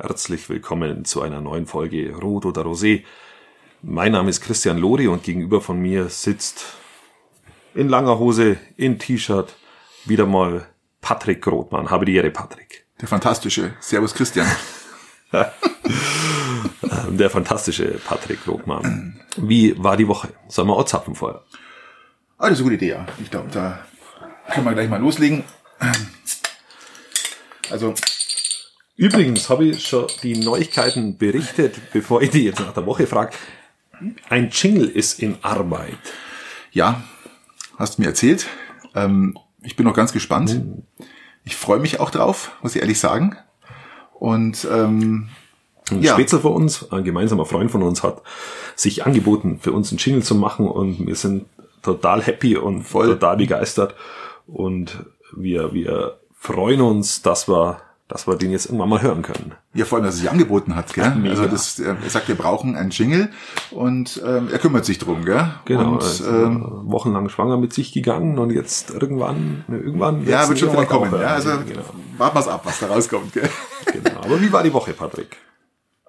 Herzlich willkommen zu einer neuen Folge Rot oder Rosé. Mein Name ist Christian Lori und gegenüber von mir sitzt in langer Hose, in T-Shirt, wieder mal Patrick Rothmann. Habe die Ehre, Patrick. Der fantastische. Servus Christian. Der fantastische Patrick Rothmann. Wie war die Woche? Sollen wir auch zapfen vorher? Ah, das ist eine gute Idee, ja. Ich glaube, da können wir gleich mal loslegen. Also, Übrigens habe ich schon die Neuigkeiten berichtet, bevor ich die jetzt nach der Woche frage. Ein Jingle ist in Arbeit. ja, hast du mir erzählt. Ähm, ich bin noch ganz gespannt. Ich freue mich auch drauf, muss ich ehrlich sagen. Und ähm, Ein Ja. Spätzle von uns, ein gemeinsamer Freund von uns, hat sich angeboten, für uns einen Jingle zu machen und wir sind total happy und Voll. total begeistert und wir, wir freuen uns, dass wir, dass wir den jetzt irgendwann mal hören können. ja, vor allem, dass er sich angeboten hat. Gell? Mega. Also das, er sagt, wir brauchen einen Jingle und ähm, er kümmert sich drum. Gell? Genau, Und, also, ähm, wochenlang schwanger mit sich gegangen und jetzt irgendwann, irgendwann. ja, wird schon vielleicht kommen. Ja, also genau, warten wir's ab, was da rauskommt. Gell? genau. Aber wie war die Woche, Patrick?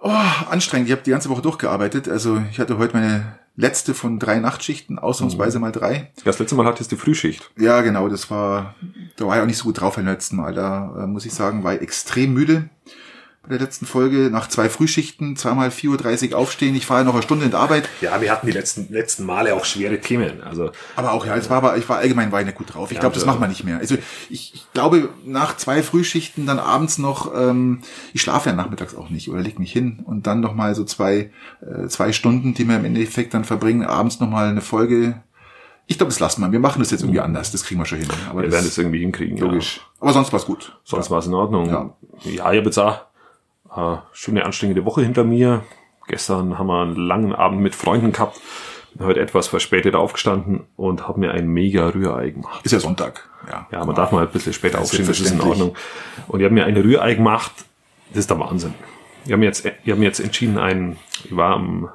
Oh, anstrengend. Ich habe die ganze Woche durchgearbeitet. Also ich hatte heute meine letzte von drei Nachtschichten, ausnahmsweise mal drei. Das letzte Mal hattest du Frühschicht. Ja, genau, das war, da war ich auch nicht so gut drauf beim letzten Mal. Da äh, muss ich sagen, war ich extrem müde bei der letzten Folge. Nach zwei Frühschichten, zweimal 4.30 Uhr aufstehen. Ich fahre noch eine Stunde in die Arbeit. Ja, wir hatten die letzten, letzten Male auch schwere Themen. Also, Aber auch, ja, es war aber, ich war allgemein war ich nicht gut drauf. Ich Ja, glaube, das also- machen wir nicht mehr. Also ich, ich glaube, nach zwei Frühschichten dann abends noch, ähm, ich schlafe ja nachmittags auch nicht oder leg mich hin und dann noch mal so zwei, äh, zwei Stunden, die wir im Endeffekt dann verbringen, abends noch mal eine Folge. Ich glaube, das lassen wir. Wir machen das jetzt irgendwie anders. Das kriegen wir schon hin. Aber wir werden das irgendwie hinkriegen. ja. logisch. Aber sonst war's gut. Sonst war es in Ordnung. Ja. Ja, ich habe jetzt auch eine schöne anstrengende Woche hinter mir. Gestern haben wir einen langen Abend mit Freunden gehabt. Bin heute etwas verspätet aufgestanden und habe mir ein mega Rührei gemacht. Ist ja Sonntag. Ja, Ja, man darf mal ein bisschen später aufstehen, das ist in. Ordnung. Und ich habe mir ein Rührei gemacht. Das ist der Wahnsinn. Ich habe mir jetzt, ich mir jetzt entschieden, ein, ich war am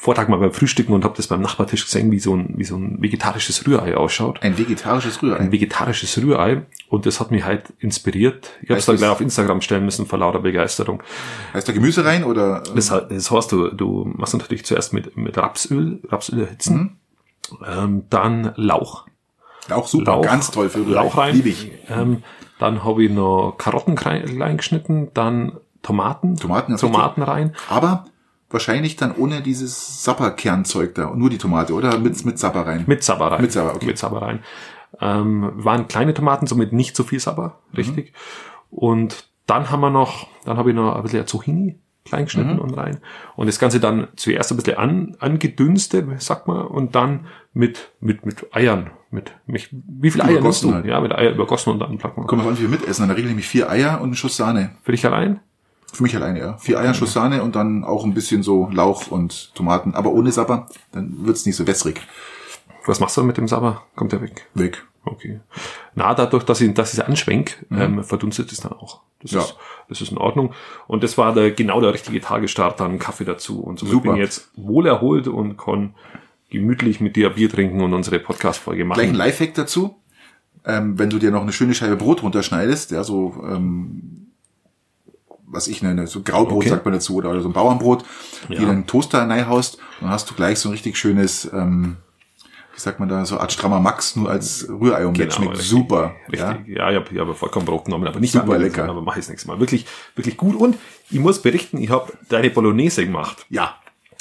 Vortag mal beim Frühstücken und habe das beim Nachbartisch gesehen, wie so ein, wie so ein vegetarisches Rührei ausschaut Ein vegetarisches Rührei. ein vegetarisches Rührei und das hat mich halt inspiriert. Ich habe es dann gleich auf Instagram stellen müssen vor lauter Begeisterung. Heißt da Gemüse rein oder? Das, das heißt, du, du machst natürlich zuerst mit, mit Rapsöl, Rapsöl erhitzen, ähm, dann Lauch, Auch super, Lauch, ganz toll für Rührei. Lauch rein. Liebe ich. Ähm, dann habe ich noch Karotten klein, geschnitten, dann Tomaten, Tomaten, Tomaten rein. Aber wahrscheinlich dann ohne dieses Sapperkernzeug da. Nur die Tomate, oder? Mit, mit Sapper rein. Mit Sabber rein. Mit Sabber, okay. Mit Sabber rein. Ähm, waren kleine Tomaten, somit nicht so viel Sabber, richtig. Und dann haben wir noch, dann habe ich noch ein bisschen Zucchini klein geschnitten und rein. Und das Ganze dann zuerst ein bisschen an, angedünstet, sagt man, und dann mit, mit, mit Eiern, mit, mit wie viel Eier nimmst du? halt. Ja, mit Eier übergossen und dann packt man. Kommt auf an, wie wir mitessen. Regel nehme ich vier Eier und einen Schuss Sahne. Für dich allein? Für mich alleine, ja. Vier Eier, Schuss Sahne und dann auch ein bisschen so Lauch und Tomaten. Aber ohne Sapper, dann wird's nicht so wässrig. Was machst du mit dem Sabber? Kommt der weg? Weg. Okay. Na, dadurch, dass ich, dass ich es anschwenk, ähm, verdunstet es dann auch. Das, Mhm. Ja. ist, das ist in Ordnung. Und das war der, genau der richtige Tagesstart, dann Kaffee dazu. Und so Super. bin ich jetzt wohl erholt und kann gemütlich mit dir Bier trinken und unsere Podcast-Folge machen. Gleich ein Lifehack dazu. Ähm, wenn du dir noch eine schöne Scheibe Brot runterschneidest, ja, so, ähm, was ich nenne, so Graubrot Okay. sagt man dazu, oder, so ein Bauernbrot, die Ja. dann in den Toaster reinhaust, dann hast du gleich so ein richtig schönes, ähm, wie sagt man da, so Art strammer Max, nur als Rührei-Omelette. Genau, Schmeckt richtig. super. Ja. Richtig. Ja, ich habe ich hab vollkommen Brot genommen, aber nicht Super lecker. Aber mache ich das nächste Mal. Wirklich, wirklich gut. Und ich muss berichten, ich habe deine Bolognese gemacht. ja.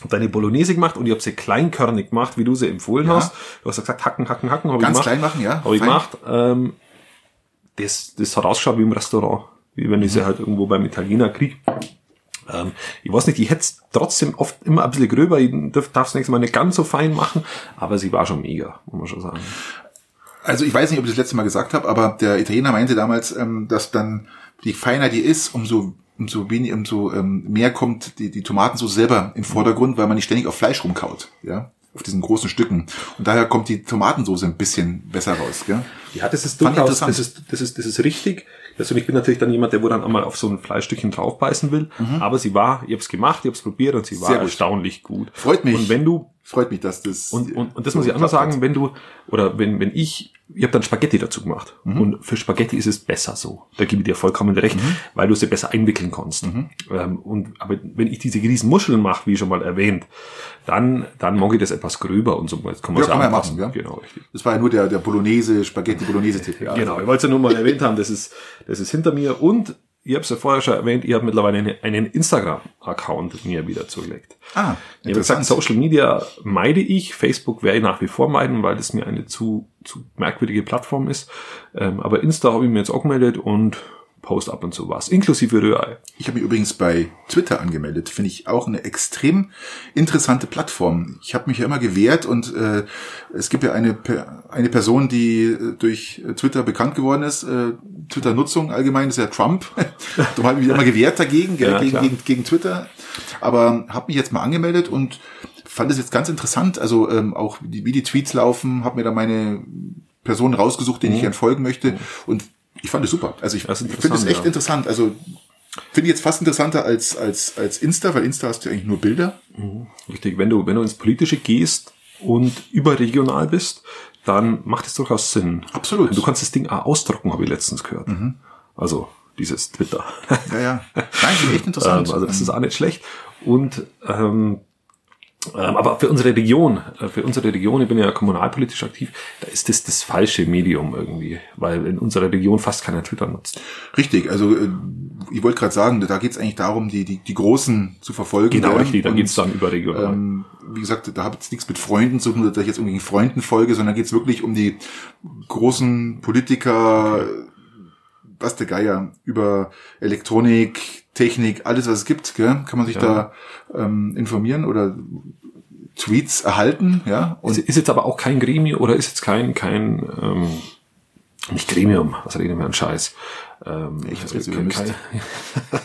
Deine Bolognese gemacht und ich habe sie kleinkörnig gemacht, wie du sie empfohlen Ja. hast. Du hast ja gesagt, hacken, hacken, hacken. Hab ich Ganz gemacht. klein machen, ja. Habe ich gemacht. Ähm, das, das hat ausgeschaut wie im Restaurant. Wie wenn ich Mhm. sie halt irgendwo beim Italiener krieg. Ähm, ich weiß nicht, ich hätte es trotzdem oft immer ein bisschen gröber. Ich darf das nächste Mal nicht ganz so fein machen. Aber sie war schon mega, muss man schon sagen. Also ich weiß nicht, ob ich das letzte Mal gesagt habe, aber der Italiener meinte damals, ähm, dass dann die feiner die ist, umso umso wenig, umso ähm, mehr kommt die, die Tomatensauce selber in den Vordergrund, weil man nicht ständig auf Fleisch rumkaut, ja, auf diesen großen Stücken. Und daher kommt die Tomatensauce ein bisschen besser raus, gell? Ja, das ist durchaus, interessant. das ist, das ist, das ist richtig. Also ich bin natürlich dann jemand, der wo dann einmal auf so ein Fleischstückchen draufbeißen will. Aber sie war, ich habe es gemacht, ich habe es probiert und sie war Mhm. Sehr gut. erstaunlich gut. Freut mich. Und wenn du freut mich, dass das. Und, und, und das muss ich anders sagen, wenn du, oder wenn, wenn ich, ich habe dann Spaghetti dazu gemacht. Mhm. Und für Spaghetti ist es besser so. Da gebe ich dir vollkommen recht, mhm. weil du sie besser einwickeln kannst. Mhm. Ähm, und, aber wenn ich diese riesen Muscheln mache, wie schon mal erwähnt, dann, dann mag ich das etwas gröber und so. Jetzt kann man ja, kann man ja machen, ja. Genau, richtig. Das war ja nur der, der Bolognese, Spaghetti Bolognese Tipp. Ja, genau, ich wollte es ja nur mal erwähnt haben, das ist, das ist hinter mir und ich habe es ja vorher schon erwähnt, ihr habt mittlerweile eine, einen Instagram-Account mir wieder zugelegt. Ah, ich habe gesagt, Social Media meide ich, Facebook werde ich nach wie vor meiden, weil das mir eine zu, zu merkwürdige Plattform ist. Ähm, aber Insta habe ich mir jetzt auch gemeldet und post ab und zu was, inklusive Rührei. Ich habe mich übrigens bei Twitter angemeldet. Finde ich auch eine extrem interessante Plattform. Ich habe mich ja immer gewehrt und äh, es gibt ja eine, eine Person, die äh, durch Twitter bekannt geworden ist. Äh, Twitter-Nutzung allgemein ist ja Trump. Darum habe ich mich immer gewehrt dagegen, ja, gegen, gegen, gegen Twitter. Aber habe mich jetzt mal angemeldet und fand es jetzt ganz interessant. Also ähm, auch wie die Tweets laufen, habe mir da meine Person rausgesucht, den mhm. ich gern folgen möchte. Und ich fand es super. Also ich, finde es echt ja. interessant. Also finde ich jetzt fast interessanter als, als, als Insta, weil Insta hast du eigentlich nur Bilder. Mhm. Richtig, wenn du, wenn du ins Politische gehst und überregional bist, dann macht es durchaus Sinn. Absolut. Du kannst das Ding auch ausdrucken, habe ich letztens gehört. Mhm. Also dieses Twitter. Ja, ja. Nein, echt interessant. Ähm, also das ist auch nicht schlecht. Und ähm, aber für unsere Region, äh, für unsere Region, ich bin ja kommunalpolitisch aktiv, da ist das das falsche Medium irgendwie, weil in unserer Region fast keiner Twitter nutzt. Richtig, also äh, ich wollte gerade sagen, da geht es eigentlich darum, die, die, die Großen zu verfolgen. Genau, richtig, da geht es dann überregional. Ähm, wie gesagt, da habe ich nichts mit Freunden zu tun, dass ich jetzt irgendwie Freunden folge, sondern geht es wirklich um die großen Politiker, okay. was der Geier, über Elektronik, Technik, alles was es gibt, gell? kann man sich ja. da ähm, informieren oder Tweets erhalten, ja. Und ist, ist jetzt aber auch kein Gremium oder ist jetzt kein kein ähm, nicht Gremium, was reden wir an Scheiß? Ähm, ich weiß jetzt kein, kein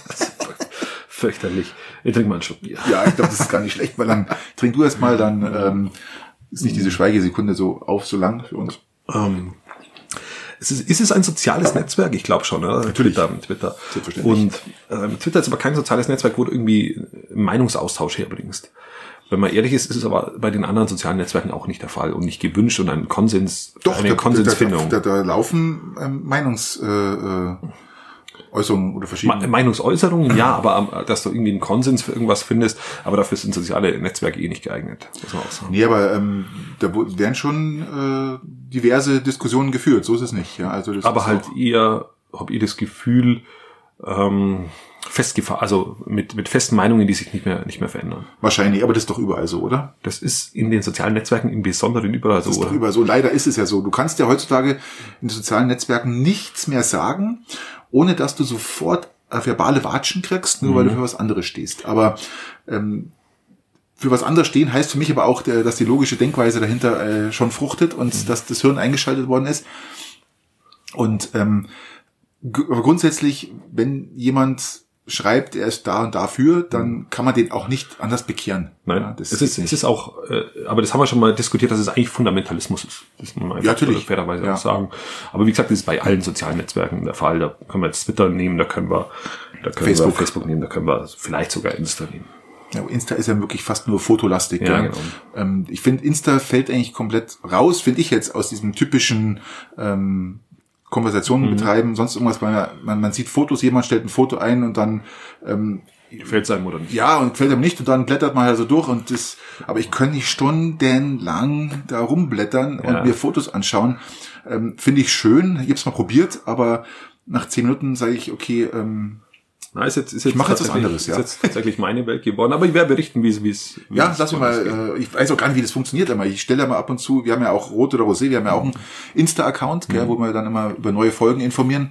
fürchterlich. Ich trinke mal einen Schluck Bier. Ja, ich glaube, das ist gar nicht schlecht, weil dann trink du erst mal, dann ähm, ist nicht diese Schweigesekunde so auf so lang für uns. Ähm, es, ist es ein soziales Netzwerk? Ich glaube schon, oder? Natürlich. Twitter. Twitter. Und ähm, Twitter ist aber kein soziales Netzwerk, wo du irgendwie Meinungsaustausch herbringst. Wenn man ehrlich ist, ist es aber bei den anderen sozialen Netzwerken auch nicht der Fall und nicht gewünscht und ein Konsens, Doch, eine da, Konsensfindung. Da, da, da laufen ähm, Meinungs... Äh, äh Äußerungen oder verschiedene. Meinungsäußerungen, ja, aber ähm, dass du irgendwie einen Konsens für irgendwas findest, aber dafür sind soziale Netzwerke eh nicht geeignet, muss man auch sagen. Nee, aber ähm, da werden schon äh, diverse Diskussionen geführt, so ist es nicht. Ja, also das aber halt eher, hab ich das Gefühl, ähm, festgefahren, also mit, mit festen Meinungen, die sich nicht mehr, nicht mehr verändern. Wahrscheinlich, aber das ist doch überall so, oder? Das ist in den sozialen Netzwerken im Besonderen überall so. Das ist doch überall so. Leider ist es ja so. Du kannst ja heutzutage in den sozialen Netzwerken nichts mehr sagen ohne dass du sofort äh, verbale Watschen kriegst, nur mhm. weil du mhm. für was anderes stehst. Aber ähm, für was anderes stehen heißt für mich aber auch, dass die logische Denkweise dahinter äh, schon fruchtet und mhm. dass das Hirn eingeschaltet worden ist. Und ähm, grundsätzlich, wenn jemand schreibt, er ist da und dafür, dann mhm. kann man den auch nicht anders bekehren. Nein, ja, das es ist, es ist auch, äh, aber das haben wir schon mal diskutiert, dass es eigentlich Fundamentalismus ist. Das muss man ja, natürlich. fairerweise ja. auch sagen. Aber wie gesagt, das ist bei allen sozialen Netzwerken der Fall. Da können wir jetzt Twitter nehmen, da können wir, da können Facebook. wir Facebook nehmen, da können wir vielleicht sogar Insta nehmen. Ja, Insta ist ja wirklich fast nur fotolastig. Ja, ja. Genau. Ähm, ich finde, Insta fällt eigentlich komplett raus, finde ich jetzt, aus diesem typischen ähm, Konversationen mhm. betreiben, sonst irgendwas, weil man, man sieht Fotos, jemand stellt ein Foto ein und dann ähm, Gefällt einem oder nicht? Ja, und gefällt einem nicht und dann blättert man also durch und das, aber ich könnte nicht stundenlang da rumblättern ja. und mir Fotos anschauen. Ähm, Finde ich schön, ich habe es mal probiert, aber nach zehn Minuten sage ich, okay, ähm, na, ist jetzt, ist jetzt ich mache jetzt was anderes, ja. Ist jetzt tatsächlich meine Welt geworden, aber ich werde berichten, wie es, wie es. Wie ja, lass mich mal, äh, ich weiß auch gar nicht, wie das funktioniert immer. Ich stelle ja mal ab und zu, wir haben ja auch Rot oder Rosé, wir haben ja auch einen Insta-Account, mhm. wo wir dann immer über neue Folgen informieren.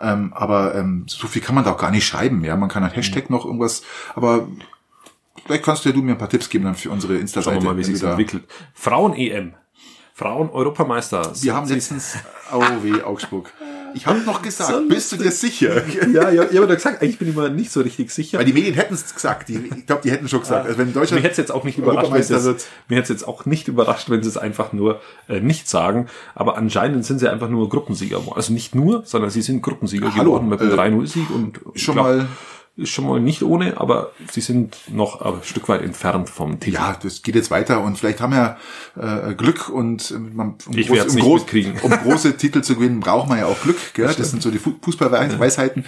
Ähm, aber ähm, so viel kann man da auch gar nicht schreiben, ja. Man kann ein Hashtag mhm. noch irgendwas, aber vielleicht kannst du ja du mir ein paar Tipps geben dann für unsere Insta-Seite. Schauen wir mal, wie sich entwickelt. Frauen-EM. Frauen-Europameister. Wir haben letztens, oh weh, Augsburg. Ich habe noch gesagt, so bist du dir sicher? ja, ja, ich habe doch gesagt, eigentlich bin ich mir nicht so richtig sicher. Weil die Medien hätten es gesagt. Die, ich glaube, die hätten schon gesagt. Also wenn Deutschland mir hätte es jetzt auch nicht überrascht, wenn wird. mir hätte jetzt auch nicht überrascht, wenn sie es einfach nur äh, nicht sagen. Aber anscheinend sind sie einfach nur Gruppensieger. Also nicht nur, sondern sie sind Gruppensieger Hallo, geworden mit einem äh, 3-0-Sieg und schon glaub, mal ist schon mal nicht ohne, aber sie sind noch ein Stück weit entfernt vom Titel. Ja, das geht jetzt weiter und vielleicht haben wir äh, Glück und äh, man, um, Ich groß, um, groß, um große Titel zu gewinnen, braucht man ja auch Glück. Gell? Das, sind so die Fu- Fußballweisheiten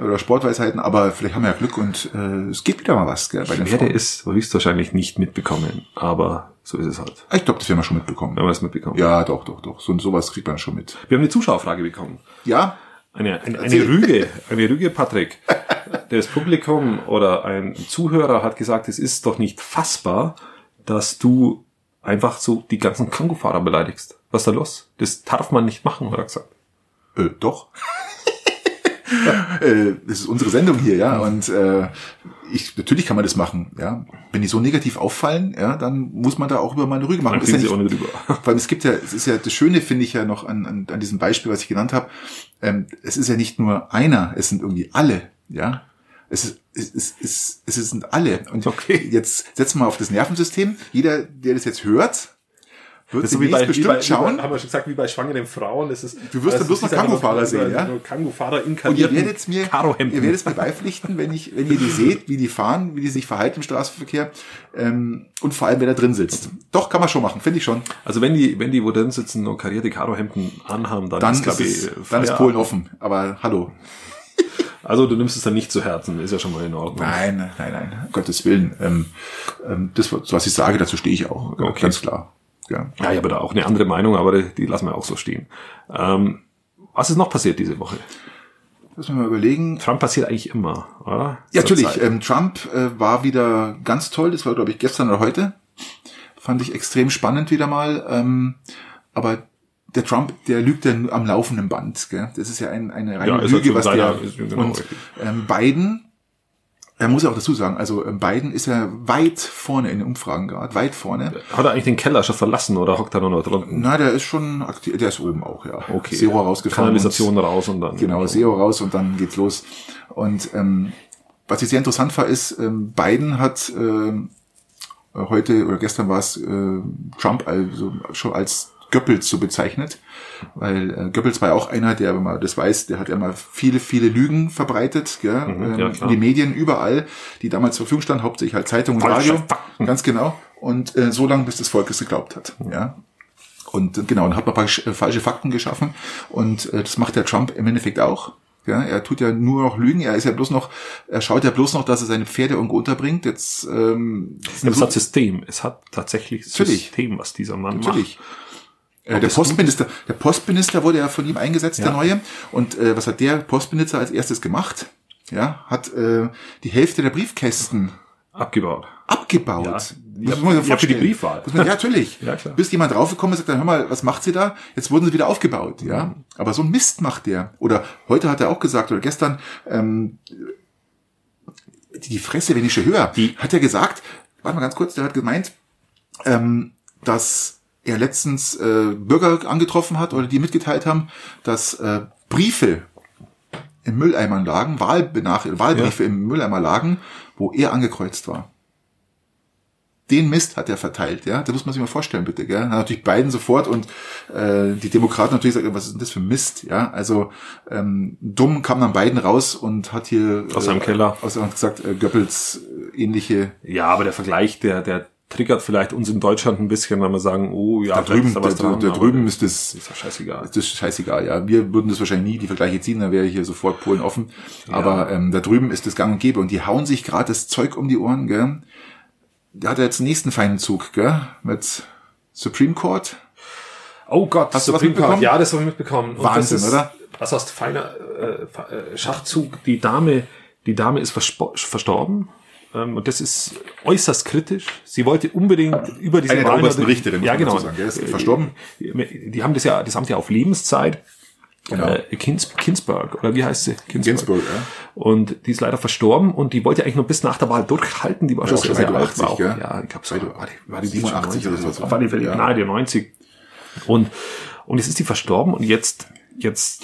oder Sportweisheiten, aber vielleicht haben wir ja Glück und äh, es geht wieder mal was gell, bei Ich werde Frauen. es höchstwahrscheinlich nicht mitbekommen, aber so ist es halt. Ich glaube, das werden wir schon mitbekommen. Wenn wir es mitbekommen. Ja, doch, doch, doch. So sowas kriegt man schon mit. Wir haben eine Zuschauerfrage bekommen. Ja, Eine, eine, eine. Rüge, eine Rüge, Patrick. Das Publikum oder ein Zuhörer hat gesagt, es ist doch nicht fassbar, dass du einfach so die ganzen Kangofahrer beleidigst. Was ist da los? Das darf man nicht machen, hat er gesagt. Äh, doch. äh, das ist unsere Sendung hier, ja. Und äh, ich natürlich kann man das machen, ja. Wenn die so negativ auffallen, ja, dann muss man da auch über meine Rüge machen. Dann Ist ja nicht, auch nicht rüber. Vor allem, es gibt ja, es ist ja das Schöne, finde ich ja noch an, an, an diesem Beispiel, was ich genannt habe. Ähm, es ist ja nicht nur einer, es sind irgendwie alle, ja. Es ist, es ist, es, sind alle. Und Okay. jetzt setzen wir auf das Nervensystem. Jeder, der das jetzt hört, wird so demnächst bestimmt wie bei, schauen. Wie bei, haben wir schon gesagt, wie bei schwangeren Frauen. Das ist, Du wirst dann bloß noch Kangofahrer sehen, ja? Kangofahrer Und ihr werdet mir, ihr werdet mir beipflichten, wenn ich, wenn ihr die seht, wie die fahren, wie die sich verhalten im Straßenverkehr, ähm, und vor allem, wer da drin sitzt. Doch, kann man schon machen, finde ich schon. Also wenn die, wenn die wo drin sitzen und karierte Karohemden anhaben, dann, Dann ist, ist, ich, dann ist. Polen offen. Aber hallo. Also du nimmst es dann nicht zu Herzen, ist ja schon mal in Ordnung. Nein, nein, nein, um Gottes Willen. Ähm, ähm, das, was ich sage, dazu stehe ich auch. Okay. Ganz klar. Ja. Ja, ich habe da auch eine andere Meinung, aber die, die lassen wir auch so stehen. Ähm, was ist noch passiert diese Woche? Lass mich mal überlegen. Trump passiert eigentlich immer, oder? Ja, Zur natürlich. Ähm, Trump äh, war wieder ganz toll. Das war, glaube ich, gestern oder heute. Fand ich extrem spannend wieder mal. Ähm, aber der Trump, der lügt ja nur am laufenden Band. Gell? Das ist ja ein, eine reine Ja, ist Lüge, halt was der... seiner- ist genau und ähm, Biden, er muss ja auch dazu sagen, also ähm, Biden ist ja weit vorne in den Umfragen gerade, weit vorne. Hat er eigentlich den Keller schon verlassen oder hockt er nur noch drunten? Na, der ist schon aktiv, der ist oben auch, ja. Okay. Zero rausgefahren. Kanalisation raus und dann. Genau, SEO raus und dann geht's los. Und ähm, was ich sehr interessant war, ist, ähm, Biden hat ähm, heute oder gestern war es äh, Trump also schon als Goebbels so bezeichnet, weil äh, Goebbels war ja auch einer, der, wenn man das weiß, der hat ja mal viele, viele Lügen verbreitet, gell? ähm, ja, klar. in die Medien überall, die damals zur Verfügung standen, hauptsächlich halt Zeitung und Radio, Fakten. ganz genau. Und äh, so lange, bis das Volk es geglaubt hat, ja. Und äh, genau, dann hat man praktisch äh, falsche Fakten geschaffen. Und äh, das macht der Trump im Endeffekt auch. Ja, er tut ja nur noch Lügen. Er ist ja bloß noch, er schaut ja bloß noch, dass er seine Pferde irgendwo unterbringt. Jetzt ähm, Es hat System. Es hat tatsächlich Natürlich. System, was dieser Mann natürlich. macht. Äh, der Postminister, der Postminister wurde ja von ihm eingesetzt, der Ja. neue. Und äh, was hat der Postminister als erstes gemacht? Ja, hat äh, die Hälfte der Briefkästen Abgebaut. abgebaut. Ja. Muss man ja, für die. Briefwahl. Man, ja, natürlich. Ja, klar. Bis jemand draufgekommen ist und sagt, dann, hör mal, was macht sie da? Jetzt wurden sie wieder aufgebaut, ja. Mhm. Aber so ein Mist macht der. Oder heute hat er auch gesagt, oder gestern, ähm, die die Fresse, wenn ich schon höre, Die- hat er gesagt, warte mal ganz kurz, der hat gemeint, ähm, dass er letztens äh, Bürger angetroffen hat oder die mitgeteilt haben, dass äh, Briefe in Mülleimern lagen, Wahlbenach Wahlbriefe im Mülleimer lagen, wo er angekreuzt war. Den Mist hat er verteilt, ja. Das muss man sich mal vorstellen, bitte, gell. Hat natürlich Biden sofort und äh, die Demokraten natürlich sagen, was ist denn das für Mist, ja. Also ähm, dumm kam dann Biden raus und hat hier Aus seinem Keller. aus, hat gesagt, äh, Goebbels äh, ähnliche Ja, aber der Vergleich, der, der triggert vielleicht uns in Deutschland ein bisschen, wenn wir sagen, oh ja, da drüben, ist da da, dran, da drüben ist das ist ja scheißegal. Das ist scheißegal, ja. Wir würden das wahrscheinlich nie die Vergleiche ziehen, dann wäre hier sofort Polen offen. Aber ähm, da drüben ist das gang und gäbe und die hauen sich gerade das Zeug um die Ohren, gell. Der hat ja jetzt den nächsten feinen Zug, gell, mit Supreme Court. Oh Gott, Hast du was Supreme Court. mitbekommen? Ja, das habe ich mitbekommen. Und Wahnsinn, das ist, oder? Was heißt feiner äh, äh, Schachzug? Die Dame, die Dame ist verstorben. Ähm, und das ist äußerst kritisch. Sie wollte unbedingt über diese Eine der obersten Richterin, Ja, genau. sagen, gell? Ist verstorben. Die, haben das ja, das haben die auf Lebenszeit. Genau. Äh, Kins, Kinsberg, oder wie heißt sie? Ginsburg, ja. Und die ist leider verstorben und die wollte eigentlich noch bis nach der Wahl durchhalten. Die war schon sehr, schon sehr weit alt. War 80, auch, gell? ja, ich glaube so, war die, war die 87 oder so. so. Auf alle Fälle Ja. nahe der 90. Und, und jetzt ist die verstorben und jetzt, jetzt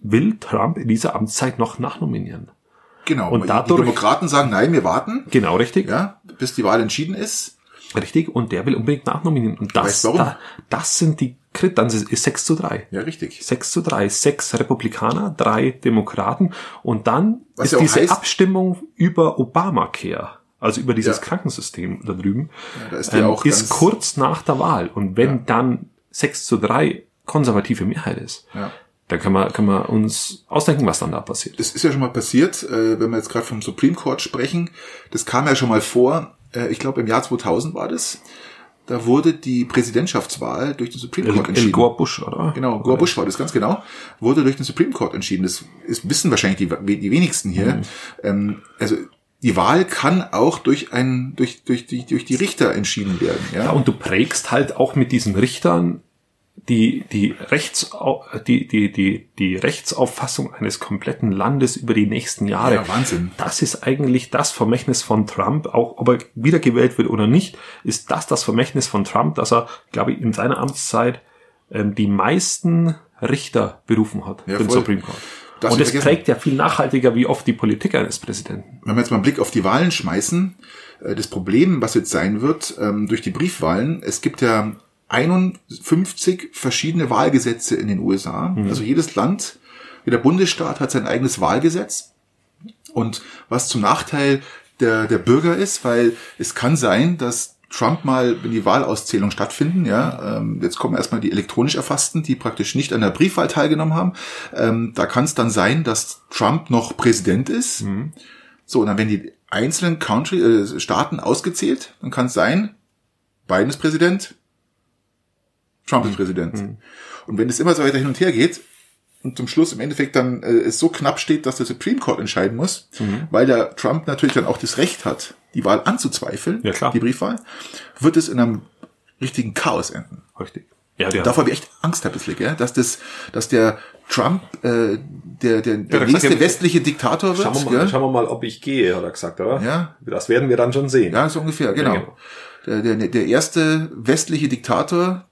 will Trump in dieser Amtszeit noch nachnominieren. Genau. Und die dadurch- Demokraten sagen, nein, wir warten, Genau, richtig. ja, bis die Wahl entschieden ist. Richtig. Und der will unbedingt nachnominieren. Und das, da, das sind die dann ist es 6 zu 3. Ja, richtig. 6 zu 3. Sechs Republikaner, drei Demokraten. Und dann Was ist diese heißt- Abstimmung über Obamacare, also über dieses Ja. krankensystem da drüben, Ja, da ist die ähm, ist kurz nach der Wahl. Und wenn Ja. dann 6 zu 3 konservative Mehrheit ist, Dann kann man, kann man uns ausdenken, was dann da passiert. Das ist ja schon mal passiert, äh, wenn wir jetzt gerade vom Supreme Court sprechen. Das kam ja schon mal vor. Äh, ich glaube, im Jahr 2000 war das. Da wurde die Präsidentschaftswahl durch den Supreme El, Court El entschieden. Gore Bush, oder? Genau, Gore Bush war das ganz genau. Wurde durch den Supreme Court entschieden. Das ist, wissen wahrscheinlich die, die wenigsten hier. Mhm. Ähm, also die Wahl kann auch durch ein durch durch die durch die Richter entschieden werden. Ja, Ja, und du prägst halt auch mit diesen Richtern die, die, Rechts, die, die, die, die Rechtsauffassung eines kompletten Landes über die nächsten Jahre. Ja, Wahnsinn. Das ist eigentlich das Vermächtnis von Trump, auch ob er wiedergewählt wird oder nicht, ist das das Vermächtnis von Trump, dass er, glaube ich, in seiner Amtszeit ähm, die meisten Richter berufen hat, Ja, den. Supreme Court. Darfst Und es vergessen. prägt ja viel nachhaltiger wie oft die Politik eines Präsidenten. wenn wir jetzt mal einen Blick auf die Wahlen schmeißen, äh, das Problem, was jetzt sein wird, ähm, durch die Briefwahlen, es gibt ja 51 verschiedene Wahlgesetze in den USA. Also jedes Land, jeder Bundesstaat hat sein eigenes Wahlgesetz. Und was zum Nachteil der, der Bürger ist, weil es kann sein, dass Trump mal, wenn die Wahlauszählung stattfinden, ja, ähm, jetzt kommen erstmal die elektronisch erfassten, die praktisch nicht an der Briefwahl teilgenommen haben, ähm, da kann es dann sein, dass Trump noch Präsident ist. So, und dann werden die einzelnen Country, äh, Staaten ausgezählt. Dann kann es sein, Biden ist Präsident, Trump ist Präsident. Und wenn es immer so weiter hin und her geht und zum Schluss im Endeffekt dann äh, es so knapp steht, dass der Supreme Court entscheiden muss, weil der Trump natürlich dann auch das Recht hat, die Wahl anzuzweifeln, Ja, klar. die Briefwahl, wird es in einem richtigen Chaos enden. Richtig. Ja, der, Davor habe ich echt Angst ein bisschen, gell? dass das, dass der Trump äh, der, der, der der nächste gesagt, ja, westliche Diktator wird. Schauen wir, mal, gell? schauen wir mal, ob ich gehe, hat er gesagt, oder? Ja. Das werden wir dann schon sehen. Ja, so ungefähr, genau. genau. Der, der, der erste westliche Diktator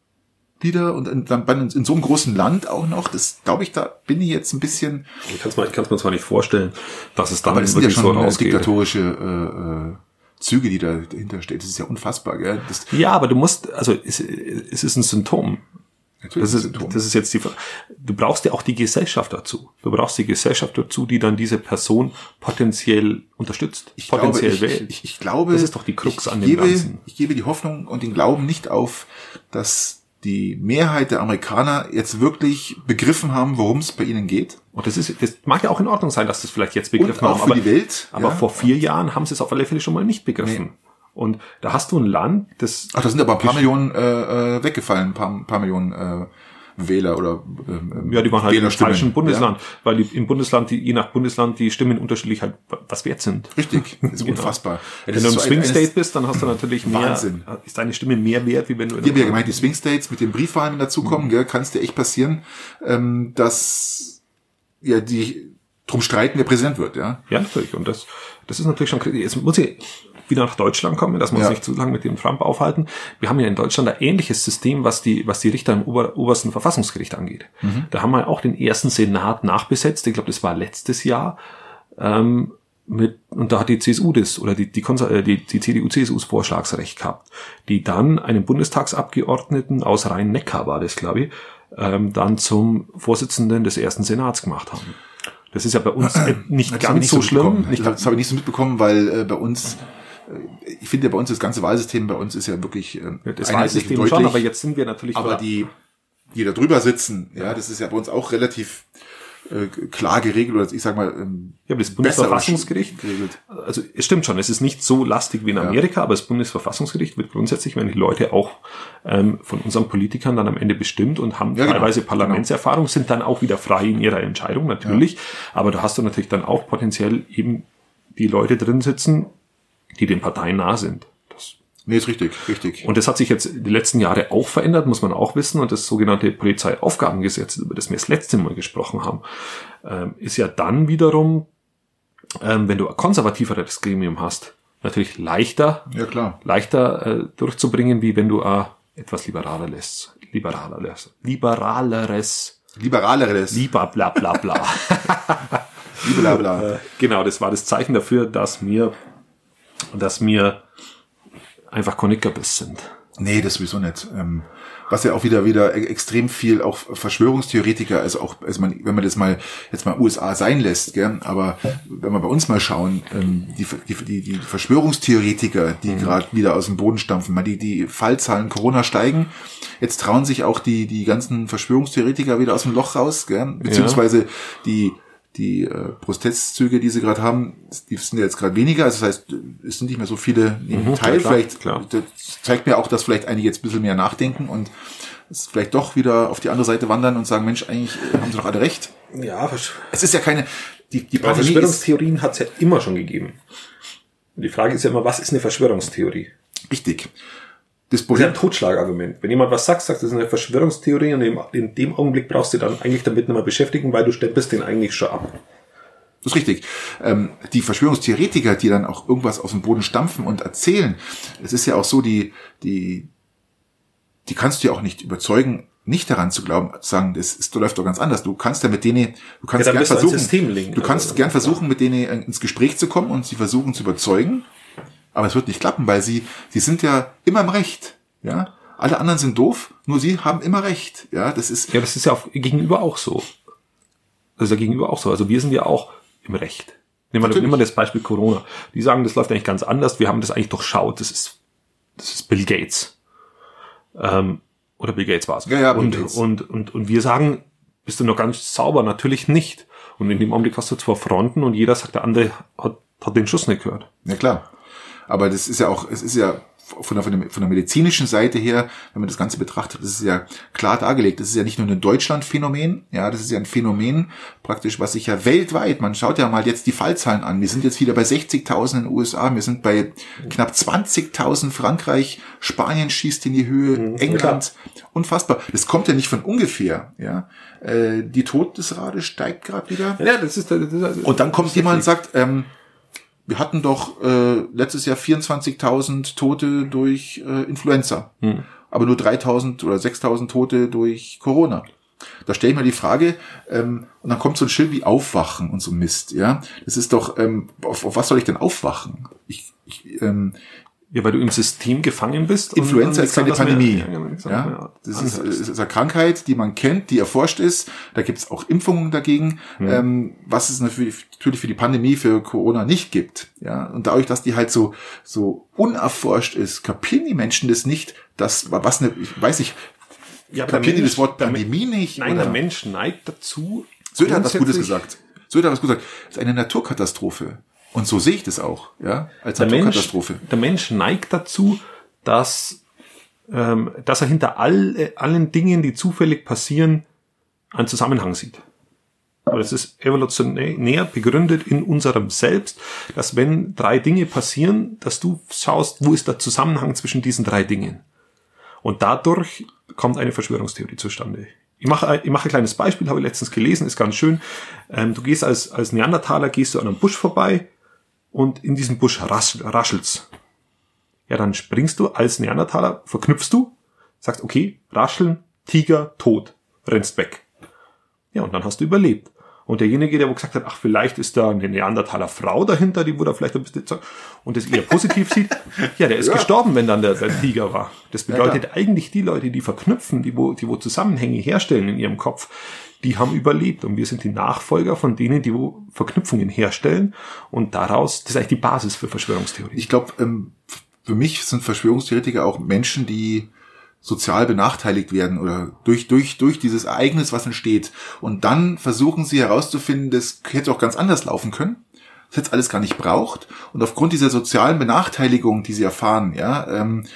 wieder und in, dann in, in so einem großen Land auch noch, das glaube ich, da bin ich jetzt ein bisschen, Ich kann es mir, mir zwar nicht vorstellen, dass es ja wirklich schon so rausgeht. diktatorische äh, äh, Züge, die da dahinter steht. Das ist ja unfassbar, gell? Das, Ja, aber du musst, also es, es ist ein Symptom. natürlich Das ist, Symptom. das ist jetzt die, du brauchst ja auch die Gesellschaft dazu. Du brauchst die Gesellschaft dazu, die dann diese Person potenziell unterstützt, ich potenziell glaube, ich, wählt. ich, ich glaube, Das ist doch die Krux ich, an dem gebe, Ganzen. Ich gebe die Hoffnung und den Glauben nicht auf, dass die Mehrheit der Amerikaner jetzt wirklich begriffen haben, worum es bei ihnen geht. Und das ist, das mag ja auch in Ordnung sein, dass das vielleicht jetzt begriffen Und auch haben, für aber, die Welt. aber ja. vor vier Jahren haben sie es auf alle Fälle schon mal nicht begriffen. Und da hast du ein Land, das Ach, da sind aber ein paar Millionen äh, äh, weggefallen, ein paar, paar Millionen äh, Wähler oder ähm, Ja, die waren halt im falschen Bundesland, weil die, im Bundesland, die, je nach Bundesland, die Stimmen unterschiedlich halt was wert sind. Ja, richtig, ist Genau. unfassbar. Ja, Wenn du im so Swing State bist, dann hast du natürlich mehr, Wahnsinn. ist deine Stimme mehr wert, wie wenn du in Ich habe ja gemeint, die Swing States mit den Briefwahlen dazukommen, gell, kann es dir echt passieren, ähm, dass ja die drum streiten, wer Präsident wird, ja. Ja, natürlich. Und das, das ist natürlich schon kritisch. Jetzt muss ich wieder nach Deutschland kommen, dass wir uns Ja. nicht zu lange mit dem Trump aufhalten. Wir haben ja in Deutschland ein ähnliches System, was die, was die Richter im Ober, obersten Verfassungsgericht angeht. Da haben wir auch den ersten Senat nachbesetzt. Ich glaube, das war letztes Jahr. Ähm, mit, und da hat die CSU das, oder die, die, Konser äh, die, die CDU-CSUs Vorschlagsrecht gehabt, die dann einen Bundestagsabgeordneten aus Rhein-Neckar war das, glaube ich, ähm, dann zum Vorsitzenden des ersten Senats gemacht haben. Das ist ja bei uns äh, nicht ganz ich nicht so schlimm. mitbekommen. Nicht, das habe ich nicht so mitbekommen, weil äh, bei uns, ich finde ja bei uns das ganze Wahlsystem bei uns ist ja wirklich äh, das Wahlsystem und schon, deutlich. aber jetzt sind wir natürlich aber die, die da drüber sitzen, ja, das ist ja bei uns auch relativ äh, klar geregelt oder ich sag mal ähm, Ja, das Bundesverfassungsgericht, geregelt. also es stimmt schon, es ist nicht so lastig wie in Amerika, aber das Bundesverfassungsgericht wird grundsätzlich, wenn die Leute auch ähm, von unseren Politikern dann am Ende bestimmt und haben Ja, genau. teilweise Parlamentserfahrung, sind dann auch wieder frei in ihrer Entscheidung, natürlich. Aber da hast du natürlich dann auch potenziell eben die Leute drin sitzen, die den Parteien nah sind. Das Nee, ist richtig, richtig. und das hat sich jetzt die letzten Jahre auch verändert, muss man auch wissen. Und das sogenannte Polizeiaufgabengesetz, über das wir das letzte Mal gesprochen haben, ähm, ist ja dann wiederum, ähm, wenn du ein konservativeres Gremium hast, natürlich leichter, ja, klar. leichter äh, durchzubringen, wie wenn du ein etwas liberaleres, liberaleres, liberaleres, Liberaleres. lieber bla bla bla. Blablabla. genau, das war das Zeichen dafür, dass mir, dass mir einfach Konikabiss sind. Nee, das sowieso nicht. Ähm, was ja auch wieder wieder e- extrem viel auch Verschwörungstheoretiker, also auch, also man, wenn man das mal jetzt mal USA sein lässt, gell, aber wenn wir bei uns mal schauen, ähm, die, die, die Verschwörungstheoretiker, die mhm. gerade wieder aus dem Boden stampfen, mal die, die Fallzahlen Corona steigen, jetzt trauen sich auch die, die ganzen Verschwörungstheoretiker wieder aus dem Loch raus, gell, beziehungsweise ja. die die äh, Protestzüge, die sie gerade haben, die sind ja jetzt gerade weniger. Also das heißt, es sind nicht mehr so viele im mhm, Teil. Klar, vielleicht klar. Das zeigt mir auch, dass vielleicht einige jetzt ein bisschen mehr nachdenken und es vielleicht doch wieder auf die andere Seite wandern und sagen, Mensch, eigentlich äh, haben sie doch alle recht. Ja, es ist ja keine. Die, die Pandemie Verschwörungstheorien hat es ja immer schon gegeben. Und die Frage ist ja immer, was ist eine Verschwörungstheorie? Richtig. Das, Problem, das ist ein Totschlagargument. Wenn jemand was sagt, sagt, das ist eine Verschwörungstheorie und in dem Augenblick brauchst du dann eigentlich damit nicht mehr beschäftigen, weil du stempelst den eigentlich schon ab. Das ist richtig. Ähm, die Verschwörungstheoretiker, die dann auch irgendwas aus dem Boden stampfen und erzählen, es ist ja auch so, die, die, die kannst du ja auch nicht überzeugen, nicht daran zu glauben, zu sagen, das, ist, das läuft doch ganz anders. Du kannst ja mit denen, du kannst ja, gern versuchen, du kannst also, gern versuchen, mit denen ins Gespräch zu kommen und sie versuchen zu überzeugen aber es wird nicht klappen, weil sie, sie sind ja immer im Recht. Ja, alle anderen sind doof, nur sie haben immer Recht. Ja, das ist. Ja, das ist ja auch gegenüber auch so. Das ist ja gegenüber auch so. Also wir sind ja auch im Recht. Nehmen wir, nehmen wir das Beispiel Corona. Die sagen, das läuft eigentlich ganz anders. Wir haben das eigentlich durchschaut. Das ist, das ist Bill Gates. Ähm, oder Bill Gates war es. Ja, ja, und, Gates. und, und, und wir sagen, bist du noch ganz sauber? Natürlich nicht. Und in dem Augenblick hast du zwei Fronten und jeder sagt, der andere hat, hat den Schuss nicht gehört. Ja, klar. Aber das ist ja auch, es ist ja von der, von der, von der medizinischen Seite her, wenn man das Ganze betrachtet, das ist ja klar dargelegt. Das ist ja nicht nur ein Deutschland-Phänomen, ja, das ist ja ein Phänomen praktisch, was sich ja weltweit, man schaut ja mal jetzt die Fallzahlen an. Wir sind jetzt wieder bei 60.000 in den USA, wir sind bei knapp 20.000 Frankreich, Spanien schießt in die Höhe, mhm, England, klar. unfassbar. Das kommt ja nicht von ungefähr, ja. Äh, die Todesrate steigt gerade wieder. Ja, das ist, das ist, und dann kommt jemand und sagt, ähm, wir hatten doch äh, letztes Jahr 24.000 Tote durch äh, Influenza, hm. aber nur 3.000 oder 6.000 Tote durch Corona. Da stelle ich mir die Frage, ähm, und dann kommt so ein Schild wie Aufwachen und so Mist, ja. Das ist doch, ähm, auf, auf was soll ich denn aufwachen? Ich, ich, ähm, ja, weil du im System gefangen bist. Influenza ist keine Pandemie. Ja, ja, das ist, ist eine Krankheit, die man kennt, die erforscht ist. Da gibt es auch Impfungen dagegen, mhm. ähm, was es natürlich für die Pandemie für Corona nicht gibt. Ja, und dadurch, dass die halt so so unerforscht ist, kapieren die Menschen das nicht, dass was eine, ich weiß nicht, ja, kapieren die das Wort Pandemie nicht? Nein, oder? der Mensch neigt dazu. Söder hat was Gutes gesagt. Söder hat was Gutes gesagt. Es ist eine Naturkatastrophe. Und so sehe ich das auch, ja, als der Naturkatastrophe. Mensch, der Mensch neigt dazu, dass, ähm, dass er hinter all, allen Dingen, die zufällig passieren, einen Zusammenhang sieht. Aber das ist evolutionär begründet in unserem Selbst, dass wenn drei Dinge passieren, dass du schaust, wo ist der Zusammenhang zwischen diesen drei Dingen. Und dadurch kommt eine Verschwörungstheorie zustande. Ich mache, ich mache ein kleines Beispiel, habe ich letztens gelesen, ist ganz schön. Ähm, du gehst als, als Neandertaler, gehst du an einem Busch vorbei und in diesem Busch rasch, raschelt's. Ja, dann springst du als Neandertaler, verknüpfst du, sagst, okay, rascheln, Tiger, tot, rennst weg. Ja, und dann hast du überlebt. Und derjenige, der wo gesagt hat, ach, vielleicht ist da eine Neandertaler Frau dahinter, die wo da vielleicht ein bisschen und das eher positiv sieht, ja, der ist ja. gestorben, wenn dann der, der, Tiger war. Das bedeutet ja, eigentlich die Leute, die verknüpfen, die wo, die wo Zusammenhänge herstellen in ihrem Kopf, die haben überlebt und wir sind die Nachfolger von denen, die Verknüpfungen herstellen und daraus, das ist eigentlich die Basis für Verschwörungstheorien. Ich glaube, ähm, für mich sind Verschwörungstheoretiker auch Menschen, die sozial benachteiligt werden oder durch, durch, durch dieses Ereignis, was entsteht. Und dann versuchen sie herauszufinden, das hätte auch ganz anders laufen können. Das hätte alles gar nicht braucht. Und aufgrund dieser sozialen Benachteiligung, die sie erfahren, ja, ähm,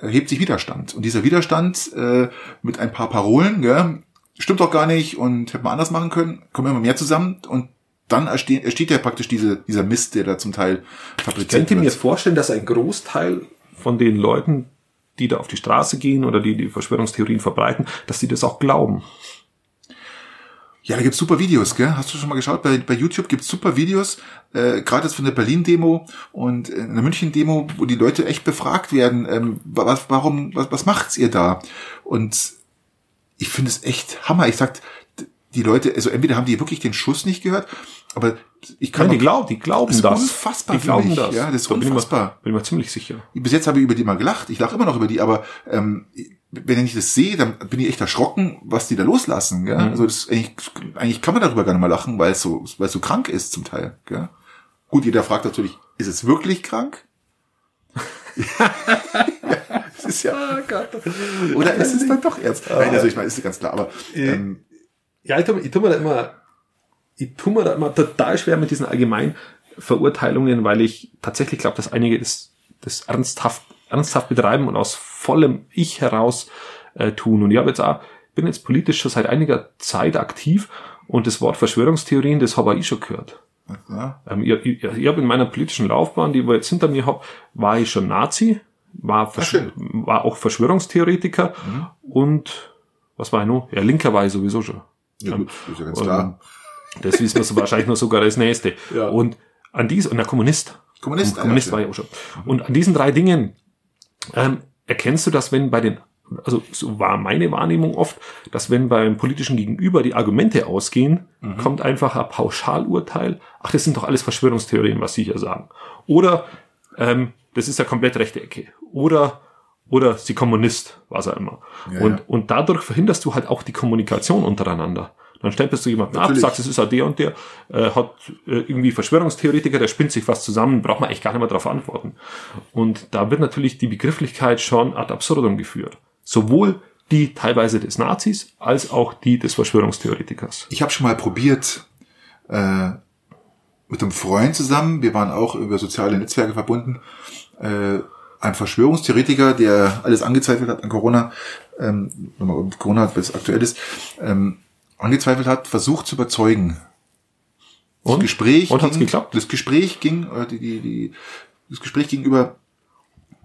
erhebt sich Widerstand. Und dieser Widerstand äh, mit ein paar Parolen, ja, stimmt doch gar nicht und hätte man anders machen können, kommen immer mehr zusammen und dann entsteht, entsteht ja praktisch diese, dieser Mist, der da zum Teil fabriziert wird. Ich könnte mir vorstellen, dass ein Großteil von den Leuten, die da auf die Straße gehen oder die die Verschwörungstheorien verbreiten, dass sie das auch glauben. Ja, da gibt's super Videos, gell? Hast du schon mal geschaut? Bei, bei YouTube gibt's super Videos, äh, gerade jetzt von der Berlin-Demo und äh, in der München-Demo, wo die Leute echt befragt werden, ähm, was, warum, was, was macht's ihr da? Und ich finde es echt Hammer. Ich sag, die Leute, also entweder haben die wirklich den Schuss nicht gehört Aber ich kann Nein, die, glauben, die glauben Das ist das. unfassbar Die für glauben mich. das. Ja, das ist Da bin ich mir- unfassbar. Bin ich mir ziemlich sicher. bis jetzt habe ich über die mal gelacht. Ich lache immer noch über die, aber ähm, wenn ich das sehe, dann bin ich echt erschrocken, was die da loslassen. Gell? Mhm. Also das eigentlich, eigentlich kann man darüber gar nicht mal lachen, weil es so, weil es so krank ist zum Teil. Gell? Gut, jeder fragt natürlich, ist es wirklich krank? Es ist ja, oder ist es dann doch ernst? Nein, also ich meine, ist ganz klar, aber ähm, Ja, ich tu, ich tu mir da immer, ich tu mir da immer total schwer mit diesen allgemeinen Verurteilungen, weil ich tatsächlich glaube, dass einige das, das ernsthaft, ernsthaft betreiben und aus vollem Ich heraus äh, tun. Und ich habe jetzt auch, bin jetzt politisch schon seit einiger Zeit aktiv und das Wort Verschwörungstheorien, das habe ich schon gehört. ja, Ähm, ich ich, ich habe in meiner politischen Laufbahn, die ich jetzt hinter mir habe, war ich schon Nazi, war, Versch schön. war auch Verschwörungstheoretiker und was war ich noch? Ja, Linker war ich sowieso schon. ja gut, ist ja ganz Ähm, klar. Das wissen wir so wahrscheinlich noch sogar das nächste. Ja. Und an dies und der Kommunist. Kommunist, Kommunist ja, war ich auch schon. Und an diesen drei Dingen ähm, erkennst du das, wenn bei den, also so war meine Wahrnehmung oft, dass wenn beim politischen Gegenüber die Argumente ausgehen, Mhm. kommt einfach ein Pauschalurteil. Ach, das sind doch alles Verschwörungstheorien, was Sie hier sagen. Oder ähm, das ist ja komplett rechte Ecke. Oder oder sie Kommunist, was er immer. Ja, und, ja. und dadurch verhinderst du halt auch die Kommunikation untereinander. Dann stempelst du jemanden ab, Natürlich. sagst, es ist der und der, äh, hat äh, irgendwie Verschwörungstheoretiker, der spinnt sich was zusammen, braucht man echt gar nicht mehr darauf antworten. Und da wird natürlich die Begrifflichkeit schon ad absurdum geführt. Sowohl die teilweise des Nazis als auch die des Verschwörungstheoretikers. Ich habe schon mal probiert, äh, mit einem Freund zusammen, wir waren auch über soziale Netzwerke verbunden, äh, ein Verschwörungstheoretiker, der alles angezweifelt hat an Corona, ähm, Corona, was aktuell ist, ähm, angezweifelt hat, versucht zu überzeugen. Das Und? Gespräch Und hat's ging, geklappt? Das Gespräch ging, äh, die, die, die, das Gespräch ging über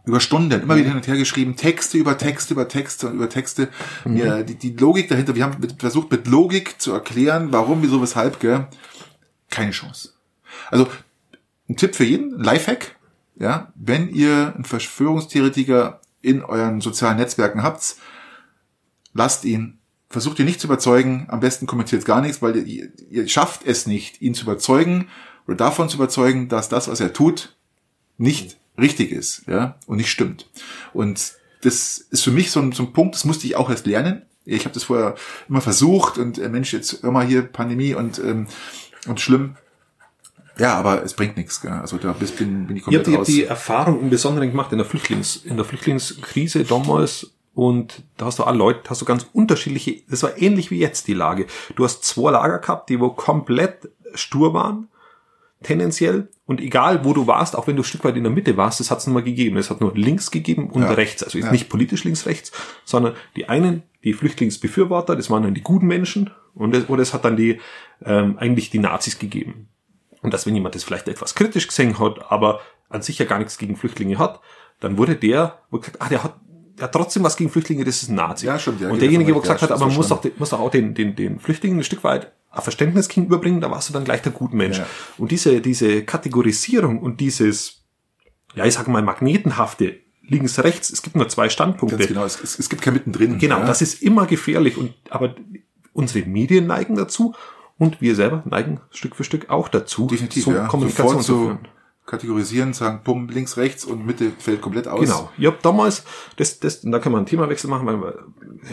über Stunden, immer wieder hin und her geschrieben, Texte über Texte über Texte und über Texte. Ja, die, die Logik dahinter, wir haben mit, versucht mit Logik zu erklären, warum, wieso, weshalb, gell? Keine Chance. Also, ein Tipp für jeden, Lifehack, ja, wenn ihr einen Verschwörungstheoretiker in euren sozialen Netzwerken habt, lasst ihn, versucht ihn nicht zu überzeugen, am besten kommentiert gar nichts, weil ihr, ihr schafft es nicht, ihn zu überzeugen oder davon zu überzeugen, dass das, was er tut, nicht richtig ist, ja, und nicht stimmt. Und das ist für mich so ein, so ein Punkt, das musste ich auch erst lernen. Ich habe das vorher immer versucht und äh, Mensch, jetzt immer hier Pandemie und ähm, und schlimm. Ja, aber es bringt nichts. Gell? Also da bin, bin ich Ich habe komplett die, hab raus. die Erfahrung im Besonderen gemacht in der Flüchtlings, in der Flüchtlingskrise damals und da hast du alle Leute, hast du ganz unterschiedliche, das war ähnlich wie jetzt die Lage. Du hast zwei Lager gehabt, die wo komplett stur waren, tendenziell und egal wo du warst, auch wenn du ein Stück weit in der Mitte warst, das hat es nur mal gegeben. Es hat nur links gegeben und Ja. rechts, also jetzt Ja. nicht politisch links-rechts, sondern die einen, die Flüchtlingsbefürworter, das waren dann die guten Menschen und es, oder es hat dann die ähm, eigentlich die Nazis gegeben. Und dass wenn jemand das vielleicht etwas kritisch gesehen hat, aber an sich ja gar nichts gegen Flüchtlinge hat, dann wurde der, wo gesagt, ah, der hat, der hat trotzdem was gegen Flüchtlinge, das ist ein Nazi. Ja, stimmt, ja, und derjenige, wo gesagt ja, hat, aber man muss doch, muss doch auch den, den, den Flüchtlingen ein Stück weit ein Verständnis gegenüberbringen, da warst du dann gleich der Gutmensch. Ja. Und diese, diese Kategorisierung und dieses, ja, ich sag mal, magnetenhafte links, rechts, es gibt nur zwei Standpunkte. Ganz genau, es, es, es gibt kein Mittendrin. Genau, ja. das ist immer gefährlich. Und aber unsere Medien neigen dazu und wir selber neigen Stück für Stück auch dazu, definitiv, so ja. Kommunikation zu führen. kategorisieren, sagen, bumm, links, rechts und Mitte fällt komplett aus. Genau. Ich habe damals, das, das, da können wir einen Themawechsel machen, weil wir,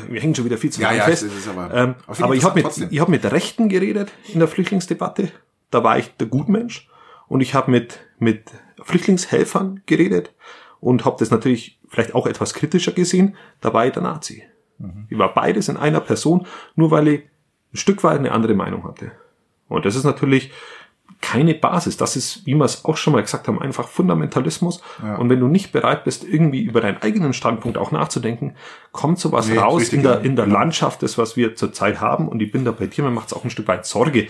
wir hängen schon wieder viel zu Ja, lange ja, fest. aber- ähm, aber ich habe mit, ich hab mit Rechten geredet in der Flüchtlingsdebatte. Da war ich der Gutmensch. Und ich habe mit, mit Flüchtlingshelfern geredet und habe das natürlich vielleicht auch etwas kritischer gesehen. Da war ich der Nazi. Mhm. Ich war beides in einer Person, nur weil ich ein Stück weit eine andere Meinung hatte. Und das ist natürlich keine Basis. Das ist, wie wir es auch schon mal gesagt haben, einfach Fundamentalismus. Ja. Und wenn du nicht bereit bist, irgendwie über deinen eigenen Standpunkt auch nachzudenken, kommt sowas Nee, raus richtig, in der, ja. in der Landschaft, das, was wir zurzeit haben. Und ich bin da bei dir, mir macht es auch ein Stück weit Sorge.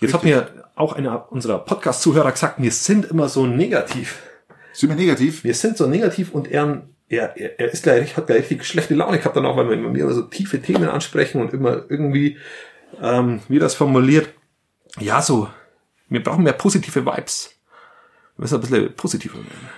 Jetzt hat mir auch einer unserer Podcast-Zuhörer gesagt, wir sind immer so negativ. Sind wir negativ? Wir sind so negativ und er, er, er er ist gleich, hat gleich richtig schlechte Laune gehabt dann auch, weil wir immer mehr so tiefe Themen ansprechen und immer irgendwie, ähm, wie das formuliert, ja, so, wir brauchen mehr positive Vibes. Wir müssen ein bisschen positiver werden.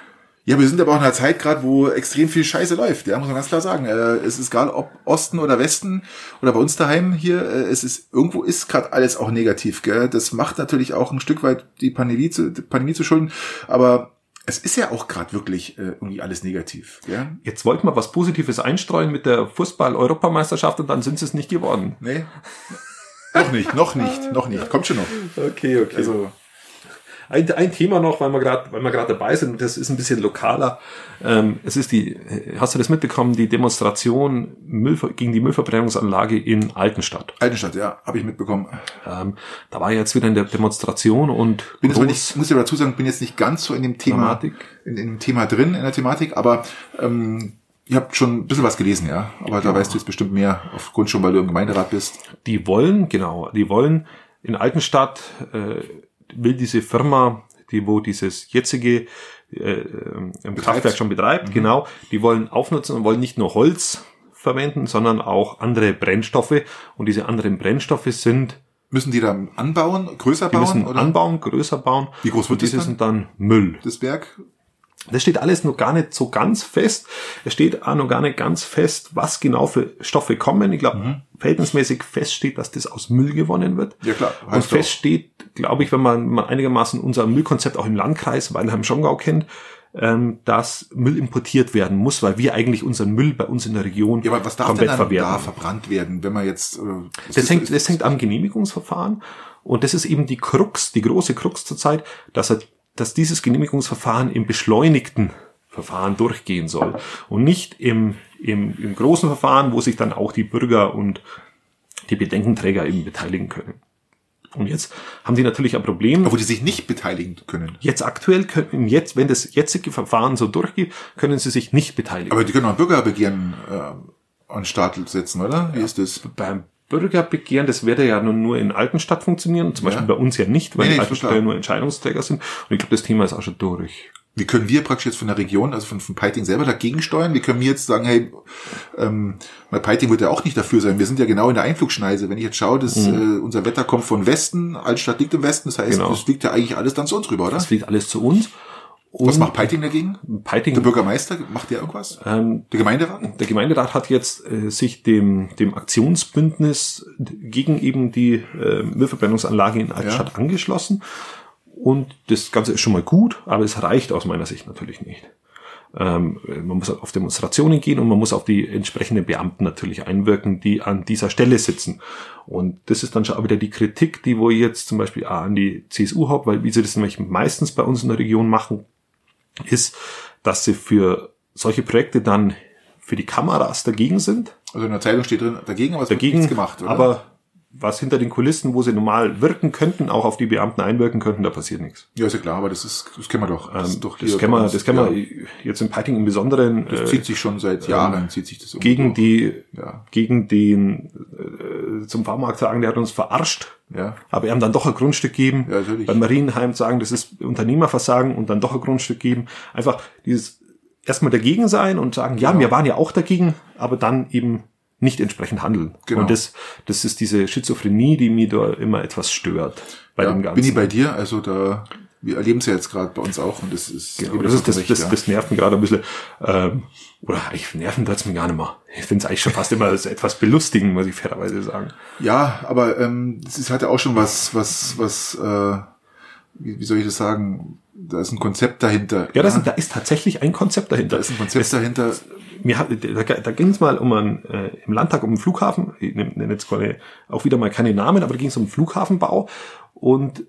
Ja, wir sind aber auch in einer Zeit gerade, wo extrem viel Scheiße läuft, ja, muss man ganz klar sagen. Äh, es ist egal, ob Osten oder Westen oder bei uns daheim hier, äh, es ist, irgendwo ist gerade alles auch negativ, gell. Das macht natürlich auch ein Stück weit die Pandemie zu, die Pandemie zu schulden, aber es ist ja auch gerade wirklich äh, irgendwie alles negativ, gell. Jetzt wollten wir was Positives einstreuen mit der Fußball-Europameisterschaft und dann sind sie es nicht geworden. Nee. noch nicht, noch nicht, noch nicht. Kommt schon noch. Okay, okay. Also, Ein, ein Thema noch, weil wir gerade, weil wir gerade dabei sind, und das ist ein bisschen lokaler. Ähm, es ist die, hast du das mitbekommen, die Demonstration Müll, gegen die Müllverbrennungsanlage in Altenstadt. Altenstadt, ja, habe ich mitbekommen. Ähm, da war jetzt wieder in der Demonstration und Bin groß- nicht, muss ich aber dazu sagen, bin jetzt nicht ganz so in dem Thema, Thematik. in, in dem Thema drin, in der Thematik, aber ähm, ihr habt schon ein bisschen was gelesen, ja. Aber da weißt du jetzt bestimmt mehr, aufgrund schon, weil du im Gemeinderat bist. die wollen, genau, die wollen in Altenstadt, äh, will diese Firma, die wo dieses jetzige äh, ähm, Kraftwerk schon betreibt, genau, die wollen aufnutzen und wollen nicht nur Holz verwenden, sondern auch andere Brennstoffe. Und diese anderen Brennstoffe sind, Müssen die dann anbauen, größer die bauen? müssen oder? anbauen, größer bauen. Wie groß wird und diese das dann? sind dann Müll. Das Werk? Das steht alles noch gar nicht so ganz fest. Es steht auch noch gar nicht ganz fest, was genau für Stoffe kommen. Ich glaube, Mhm. verhältnismäßig fest steht, dass das aus Müll gewonnen wird. Ja, klar. Und fest steht, glaube ich, wenn man, man einigermaßen unser Müllkonzept auch im Landkreis Weilheim-Schongau kennt, ähm, dass Müll importiert werden muss, weil wir eigentlich unseren Müll bei uns in der Region Ja, aber was darf denn komplett dann verwerten. da verbrannt werden, wenn man jetzt... Äh, ist Das hängt, ist- das hängt am Genehmigungsverfahren. Und das ist eben die Krux, die große Krux zurzeit, dass, er, dass dieses Genehmigungsverfahren im beschleunigten Verfahren durchgehen soll und nicht im, im, im großen Verfahren, wo sich dann auch die Bürger und die Bedenkenträger eben beteiligen können. Und jetzt haben die natürlich ein Problem. wo die sich nicht beteiligen können. Jetzt aktuell können, jetzt, wenn das jetzige Verfahren so durchgeht, können sie sich nicht beteiligen. Aber die können auch ein Bürgerbegehren äh, an den Start setzen, oder? Wie ist das? beim Bürgerbegehren, das werde ja nun nur in Altenstadt funktionieren, zum Ja. Beispiel bei uns ja nicht, weil Nee, klar. ja nur Entscheidungsträger sind. Und ich glaube, das Thema ist auch schon durch. Wie können wir praktisch jetzt von der Region, also von, von Peiting selber dagegen steuern? Wie können wir jetzt sagen, hey, ähm, weil Peiting wird ja auch nicht dafür sein. Wir sind ja genau in der Einflugschneise. Wenn ich jetzt schaue, dass äh, unser Wetter kommt von Westen, Altstadt liegt im Westen, das heißt, Mhm. Genau. das liegt ja eigentlich alles dann zu uns rüber, oder? Das fliegt alles zu uns. Und Was macht Peiting dagegen? Peiting? Der Bürgermeister, macht der irgendwas? ähm, Der Gemeinderat? der Gemeinderat hat jetzt äh, sich dem, dem Aktionsbündnis gegen eben die äh, Müllverbrennungsanlage in Altstadt angeschlossen. Und das Ganze ist schon mal gut, aber es reicht aus meiner Sicht natürlich nicht. Ähm, man muss auf Demonstrationen gehen und man muss auf die entsprechenden Beamten natürlich einwirken, die an dieser Stelle sitzen. Und das ist dann schon auch wieder die Kritik, die wo ich jetzt zum Beispiel an die CSU habe, weil wie sie das nämlich meistens bei uns in der Region machen, ist, dass sie für solche Projekte dann für die Kameras dagegen sind, Also in der Zeitung steht drin, dagegen, aber es wird dagegen, nichts gemacht, oder? aber was hinter den Kulissen, wo sie normal wirken könnten, auch auf die Beamten einwirken könnten, da passiert nichts. ja, ist ja klar, aber das ist, das kennen wir doch. Das, Ähm, doch das kennen wir, das kennen ja. wir jetzt in Peiting im Besonderen Das äh, zieht sich schon seit Jahren, zieht sich das irgendwie gegen die, Ja. gegen den äh, zum Baumarkt sagen, der hat uns verarscht. Ja. Aber er haben dann doch ein Grundstück geben. Ja, natürlich. Beim Marienheim sagen, das ist Unternehmerversagen und dann doch ein Grundstück geben. Einfach dieses erstmal dagegen sein und sagen, ja, Genau. wir waren ja auch dagegen, aber dann eben nicht entsprechend handeln. Genau. Und das, das ist diese Schizophrenie, die mir da immer etwas stört bei ja, dem Ganzen. bin ich bei dir, also da, wir erleben es ja jetzt gerade bei uns auch und das ist, Genau, das, ist, das, recht, das, ja. das nervt mich gerade ein bisschen. Ähm, oder eigentlich nerven tut's mir gar nicht mehr. Ich finde es eigentlich schon fast immer als etwas belustigen, muss ich fairerweise sagen. Ja, aber ähm, das ist halt ja auch schon was, was, was, äh, wie, wie soll ich das sagen? Da ist ein Konzept dahinter. Ja, das, da ist tatsächlich ein Konzept dahinter. da ist ein Konzept dahinter. Mir da, da ging es mal um einen, äh, im Landtag um einen Flughafen, ich nenne nenn jetzt keine, auch wieder mal keine Namen, aber da ging es um einen Flughafenbau und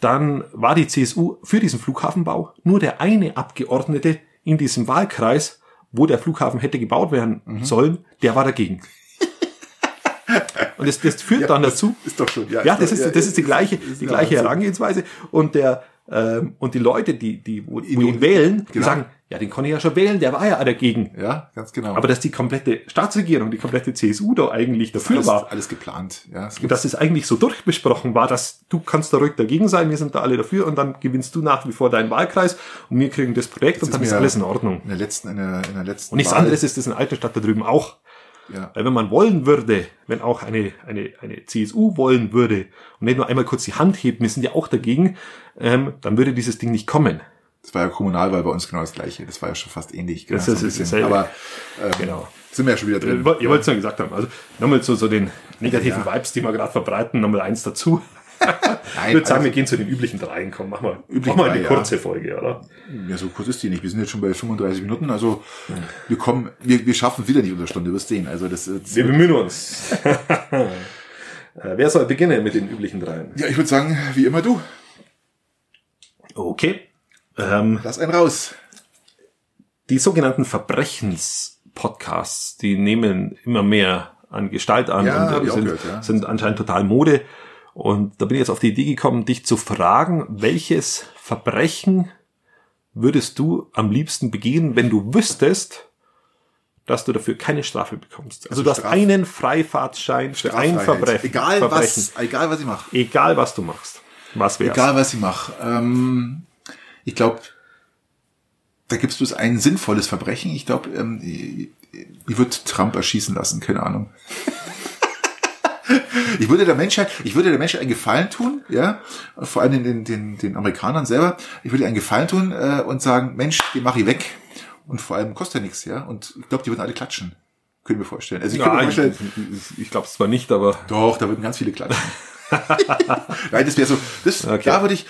dann war die CSU für diesen Flughafenbau nur der eine Abgeordnete in diesem Wahlkreis, wo der Flughafen hätte gebaut werden Mhm. sollen, der war dagegen. Und das, das führt dann dazu, Ist doch schon, ja, das ist, das ist die gleiche, ist die gleiche. Herangehensweise. Und der, ähm, und die Leute, die, die, wo, wo In- ihn wählen, die genau. sagen, ja, den konnte ich ja schon wählen, der war ja dagegen. Ja, ganz genau. Aber dass die komplette Staatsregierung, die komplette CSU da eigentlich dafür alles, war, alles geplant. Ja, es und dass es eigentlich so durchbesprochen war, dass du kannst da ruhig dagegen sein, wir sind da alle dafür und dann gewinnst du nach wie vor deinen Wahlkreis und wir kriegen das Projekt und ist dann ist alles in Ordnung. in der letzten, in der, in der letzten Und nichts Wahl- anderes ist das in Altenstadt da drüben auch. Ja. Weil wenn man wollen würde, wenn auch eine, eine, eine CSU wollen würde und nicht nur einmal kurz die Hand hebt, wir sind ja auch dagegen, ähm, dann würde dieses Ding nicht kommen. Das war ja Kommunalwahl bei uns genau das gleiche. Das war ja schon fast ähnlich. Das so ist das bisschen. selbe. Aber ähm, Genau. sind wir ja schon wieder drin. Ihr wollt es nur gesagt haben. Also nochmal zu so den negativen Ja. Vibes, die wir gerade verbreiten, nochmal eins dazu. Nein, Ich würde sagen, also- wir gehen zu den üblichen dreien. Komm, mach mal, mach mal eine drei, ja. kurze Folge, oder? Ja, so kurz ist die nicht. Wir sind jetzt schon bei 35 Minuten. Also wir kommen, wir, wir schaffen wieder nicht unter Stunde, wirst sehen. Also das ist, Wir bemühen uns. Äh, Wer soll beginnen mit den üblichen dreien? ja, ich würde sagen, wie immer du. Okay. Ähm, Lass einen raus. die sogenannten Verbrechens-Podcasts, die nehmen immer mehr an Gestalt an Ja, und äh, sind, gehört, ja. sind anscheinend total Mode. Und da bin ich jetzt auf die Idee gekommen, dich zu fragen, welches Verbrechen würdest du am liebsten begehen, wenn du wüsstest, dass du dafür keine Strafe bekommst? Also, Also du hast Straf- einen Freifahrtschein für ein. Verbrechen. Egal was, egal was ich mache. Egal was du machst. Was wär's? Egal was ich mache. Ähm, ich glaube, da gibst du es ein sinnvolles Verbrechen. Ich glaube, ähm, ich, würde Trump erschießen lassen, keine Ahnung. ich würde der Menschheit, ich würde der Menschheit einen Gefallen tun, ja, vor allem den, den, den, Amerikanern selber. Ich würde einen Gefallen tun äh, und sagen, Mensch, den mache ich weg. Und vor allem kostet ja nichts, ja. Und ich glaube, die würden alle klatschen. Können wir vorstellen. Also ich Ja, ich, ich glaube es zwar nicht, aber doch, da würden ganz viele klatschen. Nein, das wäre so, das, Okay. da würde ich,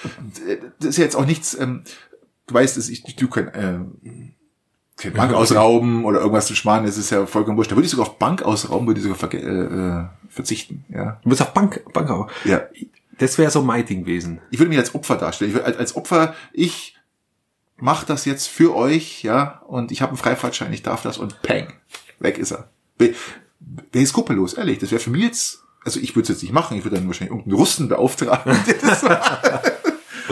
das ist ja jetzt auch nichts, ähm, du weißt, dass ich, du kein, äh, kein Bank ausrauben oder irgendwas zu sparen, das ist ja vollkommen wurscht. Da würde ich sogar auf Bank ausrauben, würde ich sogar äh, äh, verzichten, ja. du bist auf Bank, Bank auch. Ja. Das wäre so mein Ding gewesen. Ich würde mich als Opfer darstellen. Ich würde, als, Opfer, ich mach das jetzt für euch, ja, und ich habe einen Freifahrtschein, ich darf das und peng, weg ist er. Der ist skrupellos, ehrlich. Das wäre für mich jetzt, also ich würde es jetzt nicht machen, ich würde dann wahrscheinlich irgendeinen Russen beauftragen. der das macht.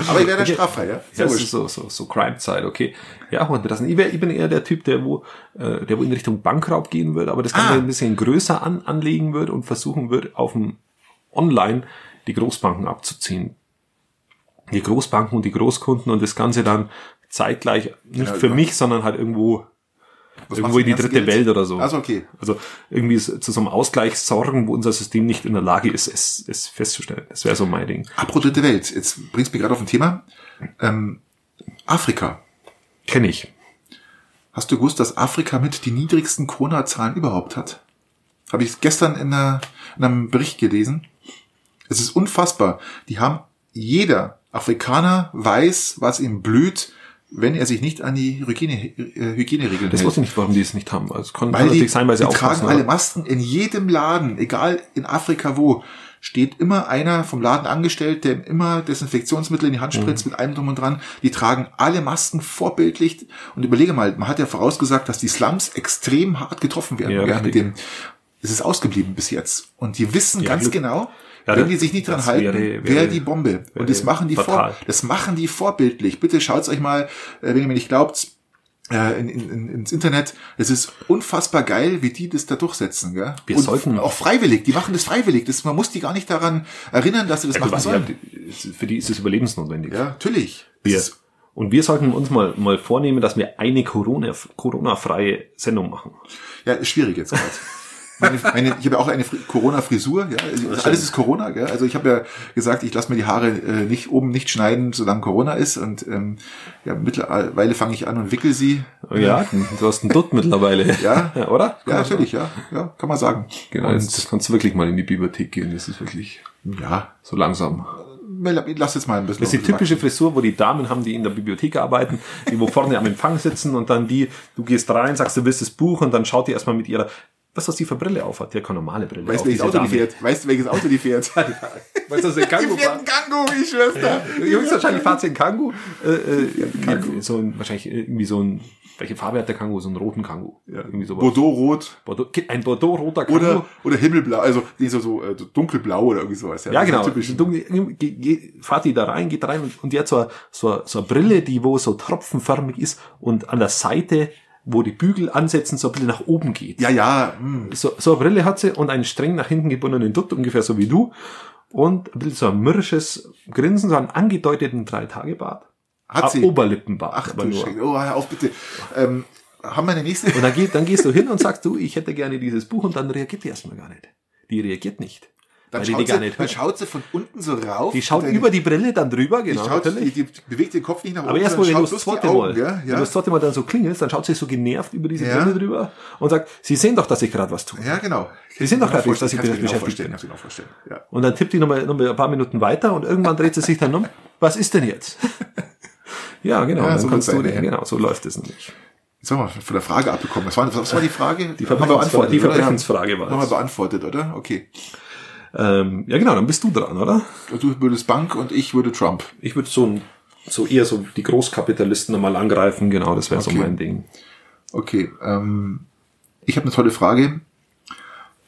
Aber ich wäre dann straffrei, ja. Ja, wurscht. ist so, so, so Crime-Zeit, okay. Ja, und das, ich, wär, ich bin eher der Typ, der wo, äh, der wo in Richtung Bankraub gehen würde, aber das Ganze Ah. ein bisschen größer an, anlegen würde und versuchen würde, auf dem Online die Großbanken abzuziehen. Die Großbanken und die Großkunden und das Ganze dann zeitgleich nicht Ja, für ja. mich, sondern halt irgendwo Was irgendwo in die dritte Welt oder so. Also okay. Also irgendwie zu so einem Ausgleich sorgen, wo unser System nicht in der Lage ist, es, es festzustellen. Das wäre so mein Ding. Apropos dritte Welt. Jetzt bringst du mich gerade auf ein Thema. Ähm, Afrika. Kenne ich. Hast du gewusst, dass Afrika mit die niedrigsten Corona-Zahlen überhaupt hat? Habe ich gestern in, einer, in einem Bericht gelesen. Es ist unfassbar. Die haben, jeder Afrikaner weiß, was ihm blüht, wenn er sich nicht an die Hygiene, äh, Hygieneregeln Das hält. wusste ich nicht, warum die es nicht haben. Also es kann, Weil die, natürlich sein, weil sie die tragen alle? Masken in jedem Laden, egal in Afrika wo, steht immer einer vom Laden angestellt, der immer Desinfektionsmittel in die Hand spritzt mit allem drum und dran. Die tragen alle Masken vorbildlich. Und überlege mal, man hat ja vorausgesagt, dass die Slums extrem hart getroffen werden. Ja, mit dem, es ist ausgeblieben bis jetzt. Und die wissen Ja, ganz Glück. genau, Ja, wenn die sich nicht dran halten, wäre- wäre, wäre- die Bombe. Und das wäre machen die vor, das machen die vorbildlich. Bitte schaut's euch mal, äh, wenn ihr mir nicht glaubt, äh, in, in, in, ins Internet. Es ist unfassbar geil, wie die das da durchsetzen. Gell? Wir Und sollten- auch freiwillig. Die machen das freiwillig. Das, man muss die gar nicht daran erinnern, dass sie das Ja, machen sollen. ja, für die ist es überlebensnotwendig. Ja, natürlich. Wir, und wir sollten uns mal, mal vornehmen, dass wir eine Corona, Corona-freie Sendung machen. Ja, ist schwierig jetzt gerade. Meine, meine, ich habe ja auch eine Fri- Corona-Frisur, ja. Also alles ist Corona, gell? Also ich habe ja gesagt, ich lasse mir die Haare äh, nicht oben nicht schneiden, solange Corona ist. Und ähm, ja, mittlerweile fange ich an und wickel sie. Ja, du hast einen Dutt mittlerweile. Ja. oder? Ja, natürlich, ja. Ja, kann man sagen. Genau, Und, jetzt kannst du wirklich mal in die Bibliothek gehen. Das ist wirklich ja, so langsam. lass jetzt mal ein bisschen. Das ist die typische Frisur, wo die Damen haben, die in der Bibliothek arbeiten, die wo vorne am Empfang sitzen und dann die, du gehst rein, sagst, du willst das Buch und dann schaut die erstmal mit ihrer, was was die für Brille auf hat, die hat keine normale Brille. Weißt du, welches Auto die fährt? Weißt du, welches Auto die fährt? Weißt du, was der die Kangoo fährt ein Kango, wie Schwester. Höchstwahrscheinlich fahrt sie in Kangoo. Äh, äh, So ein, wahrscheinlich irgendwie so ein, welche Farbe hat der Kangoo? So einen roten Kangoo. Ja, irgendwie sowas. Bordeaux-rot. Bordeaux, ein Bordeaux-roter Kangoo. Oder, oder Himmelblau, also nee, so, so äh, dunkelblau oder irgendwie sowas. Ja, ist genau. Dunkel- ge- ge- Fahrt die da rein, geht rein und, und die hat so, eine- so, eine- so eine Brille, die wo so tropfenförmig ist und an der Seite, wo die Bügel ansetzen, so ein bisschen nach oben geht. Ja, ja, hm. So, so eine Brille hat sie und einen streng nach hinten gebundenen Dutt, ungefähr so wie du. Und ein bisschen so ein mürrisches Grinsen, so einen angedeuteten Drei-Tage-Bart. hat sie. Oberlippenbart. Ach du. Scheiße. Oh, hör auf bitte. Ähm, haben wir eine nächste? Und dann, geht, dann gehst du hin und sagst, du, ich hätte gerne dieses Buch und dann reagiert die erstmal gar nicht. Die reagiert nicht. Dann, die schaut die gar sie, dann schaut sie von unten so rauf. Die schaut über die Brille dann drüber, die, genau. schaut, die, die bewegt den Kopf nicht nach oben. Aber erstmal, wenn du das zweite die Mal, ja, wenn du das zweite Mal dann so klingelst, dann schaut sie so genervt über diese Ja. Brille drüber und sagt, Sie sehen doch, dass ich gerade was tue. ja, genau. Sie sind doch gerade ich dass ich genau beschäftigt bin. ich genau. Ja. Und dann tippt die nochmal noch mal ein paar Minuten weiter und irgendwann dreht sie sich dann um. Was ist denn jetzt? ja, genau. Ja, so kannst du, ja. genau, so läuft es nämlich. Jetzt haben wir von der Frage abbekommen. Was war, was war die Frage? Die Verbrechensfrage- die? Verbrechensfrage war Haben wir es. beantwortet, oder? Okay. Ähm, ja, genau, dann bist du dran, oder? Du würdest Bank und ich würde Trump. Ich würde so, so eher so die Großkapitalisten nochmal angreifen. Genau, das wäre so Okay. mein Ding. Okay. Ähm, ich habe eine tolle Frage.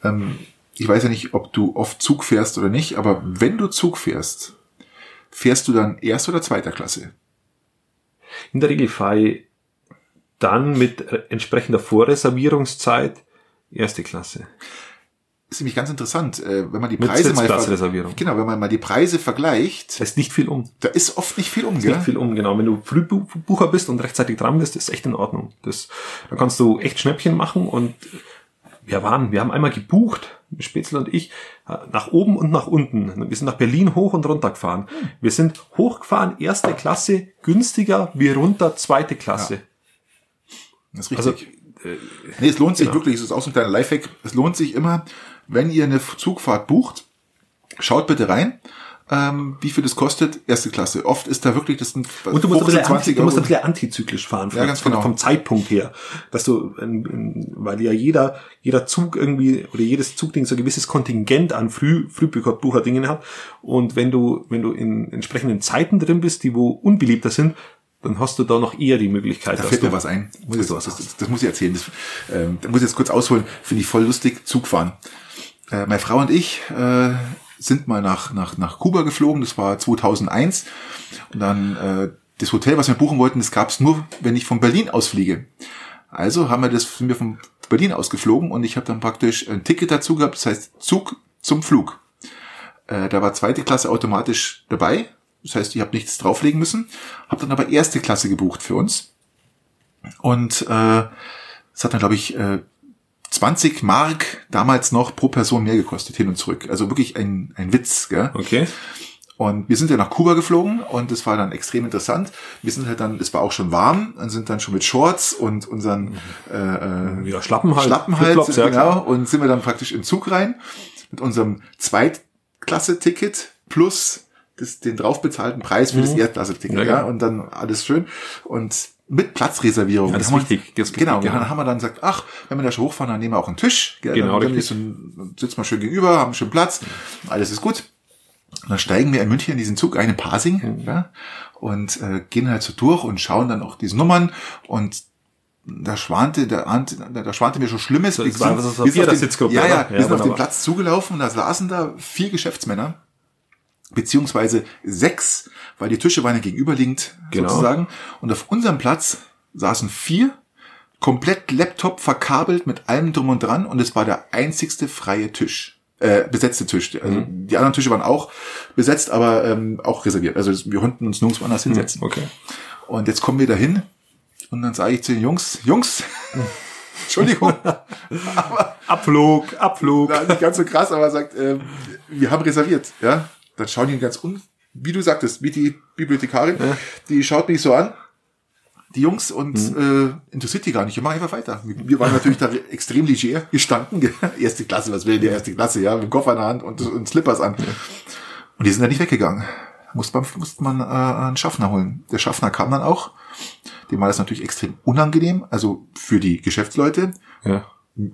Ähm, ich weiß ja nicht, ob du oft Zug fährst oder nicht, aber wenn du Zug fährst, fährst du dann erster oder zweiter Klasse? In der Regel fahre ich dann mit äh, entsprechender Vorreservierungszeit erste Klasse. Ist nämlich ganz interessant, äh, wenn man die Preise mal genau, wenn man mal die Preise vergleicht, Da ist nicht viel um. da ist oft nicht viel um, gell? nicht viel um, genau. Wenn du Frühbucher bist und rechtzeitig dran bist, ist echt in Ordnung. Das, da kannst du echt Schnäppchen machen und wir waren, wir haben einmal gebucht, Spätzle und ich, nach oben und nach unten. Wir sind nach Berlin hoch und runter gefahren. Wir sind hochgefahren, erste Klasse, günstiger, wie runter, zweite Klasse. Das ist Also, richtig. nee, es lohnt sich genau. wirklich, es ist auch so ein kleiner Lifehack, es lohnt sich immer, wenn ihr eine Zugfahrt bucht, schaut bitte rein, ähm, wie viel das kostet, erste Klasse. Oft ist da wirklich, das sind Und du musst, ein 15, bisschen anti, 20 du musst ein bisschen antizyklisch fahren, Ja, ganz vom, genau. vom Zeitpunkt her. Dass du, in, in, weil ja jeder, jeder Zug irgendwie, oder jedes Zugding so ein gewisses Kontingent an Früh, Frühbucherdingen hat. Und wenn du, wenn du in entsprechenden Zeiten drin bist, die wo unbeliebter sind, dann hast du da noch eher die Möglichkeit, Da fällt mir was ein. Muss das, was das, das muss ich erzählen. Das, ähm, da muss ich jetzt kurz ausholen. Finde ich voll lustig. Zugfahren. Äh, meine Frau und ich äh, sind mal nach, nach, nach Kuba geflogen. Das war 2001. Und dann äh, das Hotel, was wir buchen wollten, das gab's nur, wenn ich von Berlin aus fliege. Also haben wir das sind wir von Berlin aus geflogen und ich habe dann praktisch ein Ticket dazu gehabt. Das heißt Zug zum Flug. Äh, da war zweite Klasse automatisch dabei. Das heißt, ich habe nichts drauflegen müssen. Habe dann aber erste Klasse gebucht für uns. Und äh, es hat dann, glaube ich, äh, 20 Mark damals noch pro Person mehr gekostet, hin und zurück. Also wirklich ein, ein Witz. Gell? Okay. Und wir sind ja nach Kuba geflogen und das war dann extrem interessant. Wir sind halt dann, es war auch schon warm, und sind dann schon mit Shorts und unseren äh, äh, Ja, Schlappen halt. Schlappen halt, ja, genau, und sind wir dann praktisch im Zug rein mit unserem Zweitklasse-Ticket plus das, den draufbezahlten Preis für das Erdklasse-Ticket, Mhm. Ja, ja, genau. und dann alles schön und mit Platzreservierung. Ja, das ist wichtig, das genau, wichtig, dann haben wir dann gesagt, ach, wenn wir da schon hochfahren, dann nehmen wir auch einen Tisch, gell, Genau, dann, dann, ein, sitzen wir schön gegenüber, haben schön Platz, alles ist gut. Und dann steigen wir in München in diesen Zug ein, in Pasing, Mhm. ja, und äh, gehen halt so durch und schauen dann auch diese Nummern und da schwante, da, da, schwante mir schon Schlimmes. Das Wir war sind- wir auf den- Vierer-Sitzgruppe, Ja, ja, oder? wir Ja, sind auf den. Platz zugelaufen und da saßen da vier Geschäftsmänner, beziehungsweise sechs, weil die Tische waren ja gegenüberliegend Genau. sozusagen. Und auf unserem Platz saßen vier, komplett Laptop verkabelt mit allem drum und dran und es war der einzigste freie Tisch. Äh, besetzte Tisch. Also Mhm. die anderen Tische waren auch besetzt, aber ähm, auch reserviert. Also wir konnten uns nirgendwo anders hinsetzen. Okay. Und jetzt kommen wir dahin und dann sage ich zu den Jungs, Jungs, Entschuldigung, Abflug, Abflug. na, nicht ganz so krass, aber er sagt, ähm, wir haben reserviert, ja. Dann schauen die ganz un, wie du sagtest, wie die Bibliothekarin, die schaut mich so an, die Jungs, und Mhm. äh, interessiert die gar nicht, wir machen einfach weiter. Wir waren natürlich da extrem leger gestanden, erste Klasse, was will die erste Klasse, ja, mit dem Koffer in der Hand und, und Slippers an. Und die sind dann nicht weggegangen. Musste man, musste man äh, einen Schaffner holen. Der Schaffner kam dann auch. Dem war das natürlich extrem unangenehm, also für die Geschäftsleute. Ja.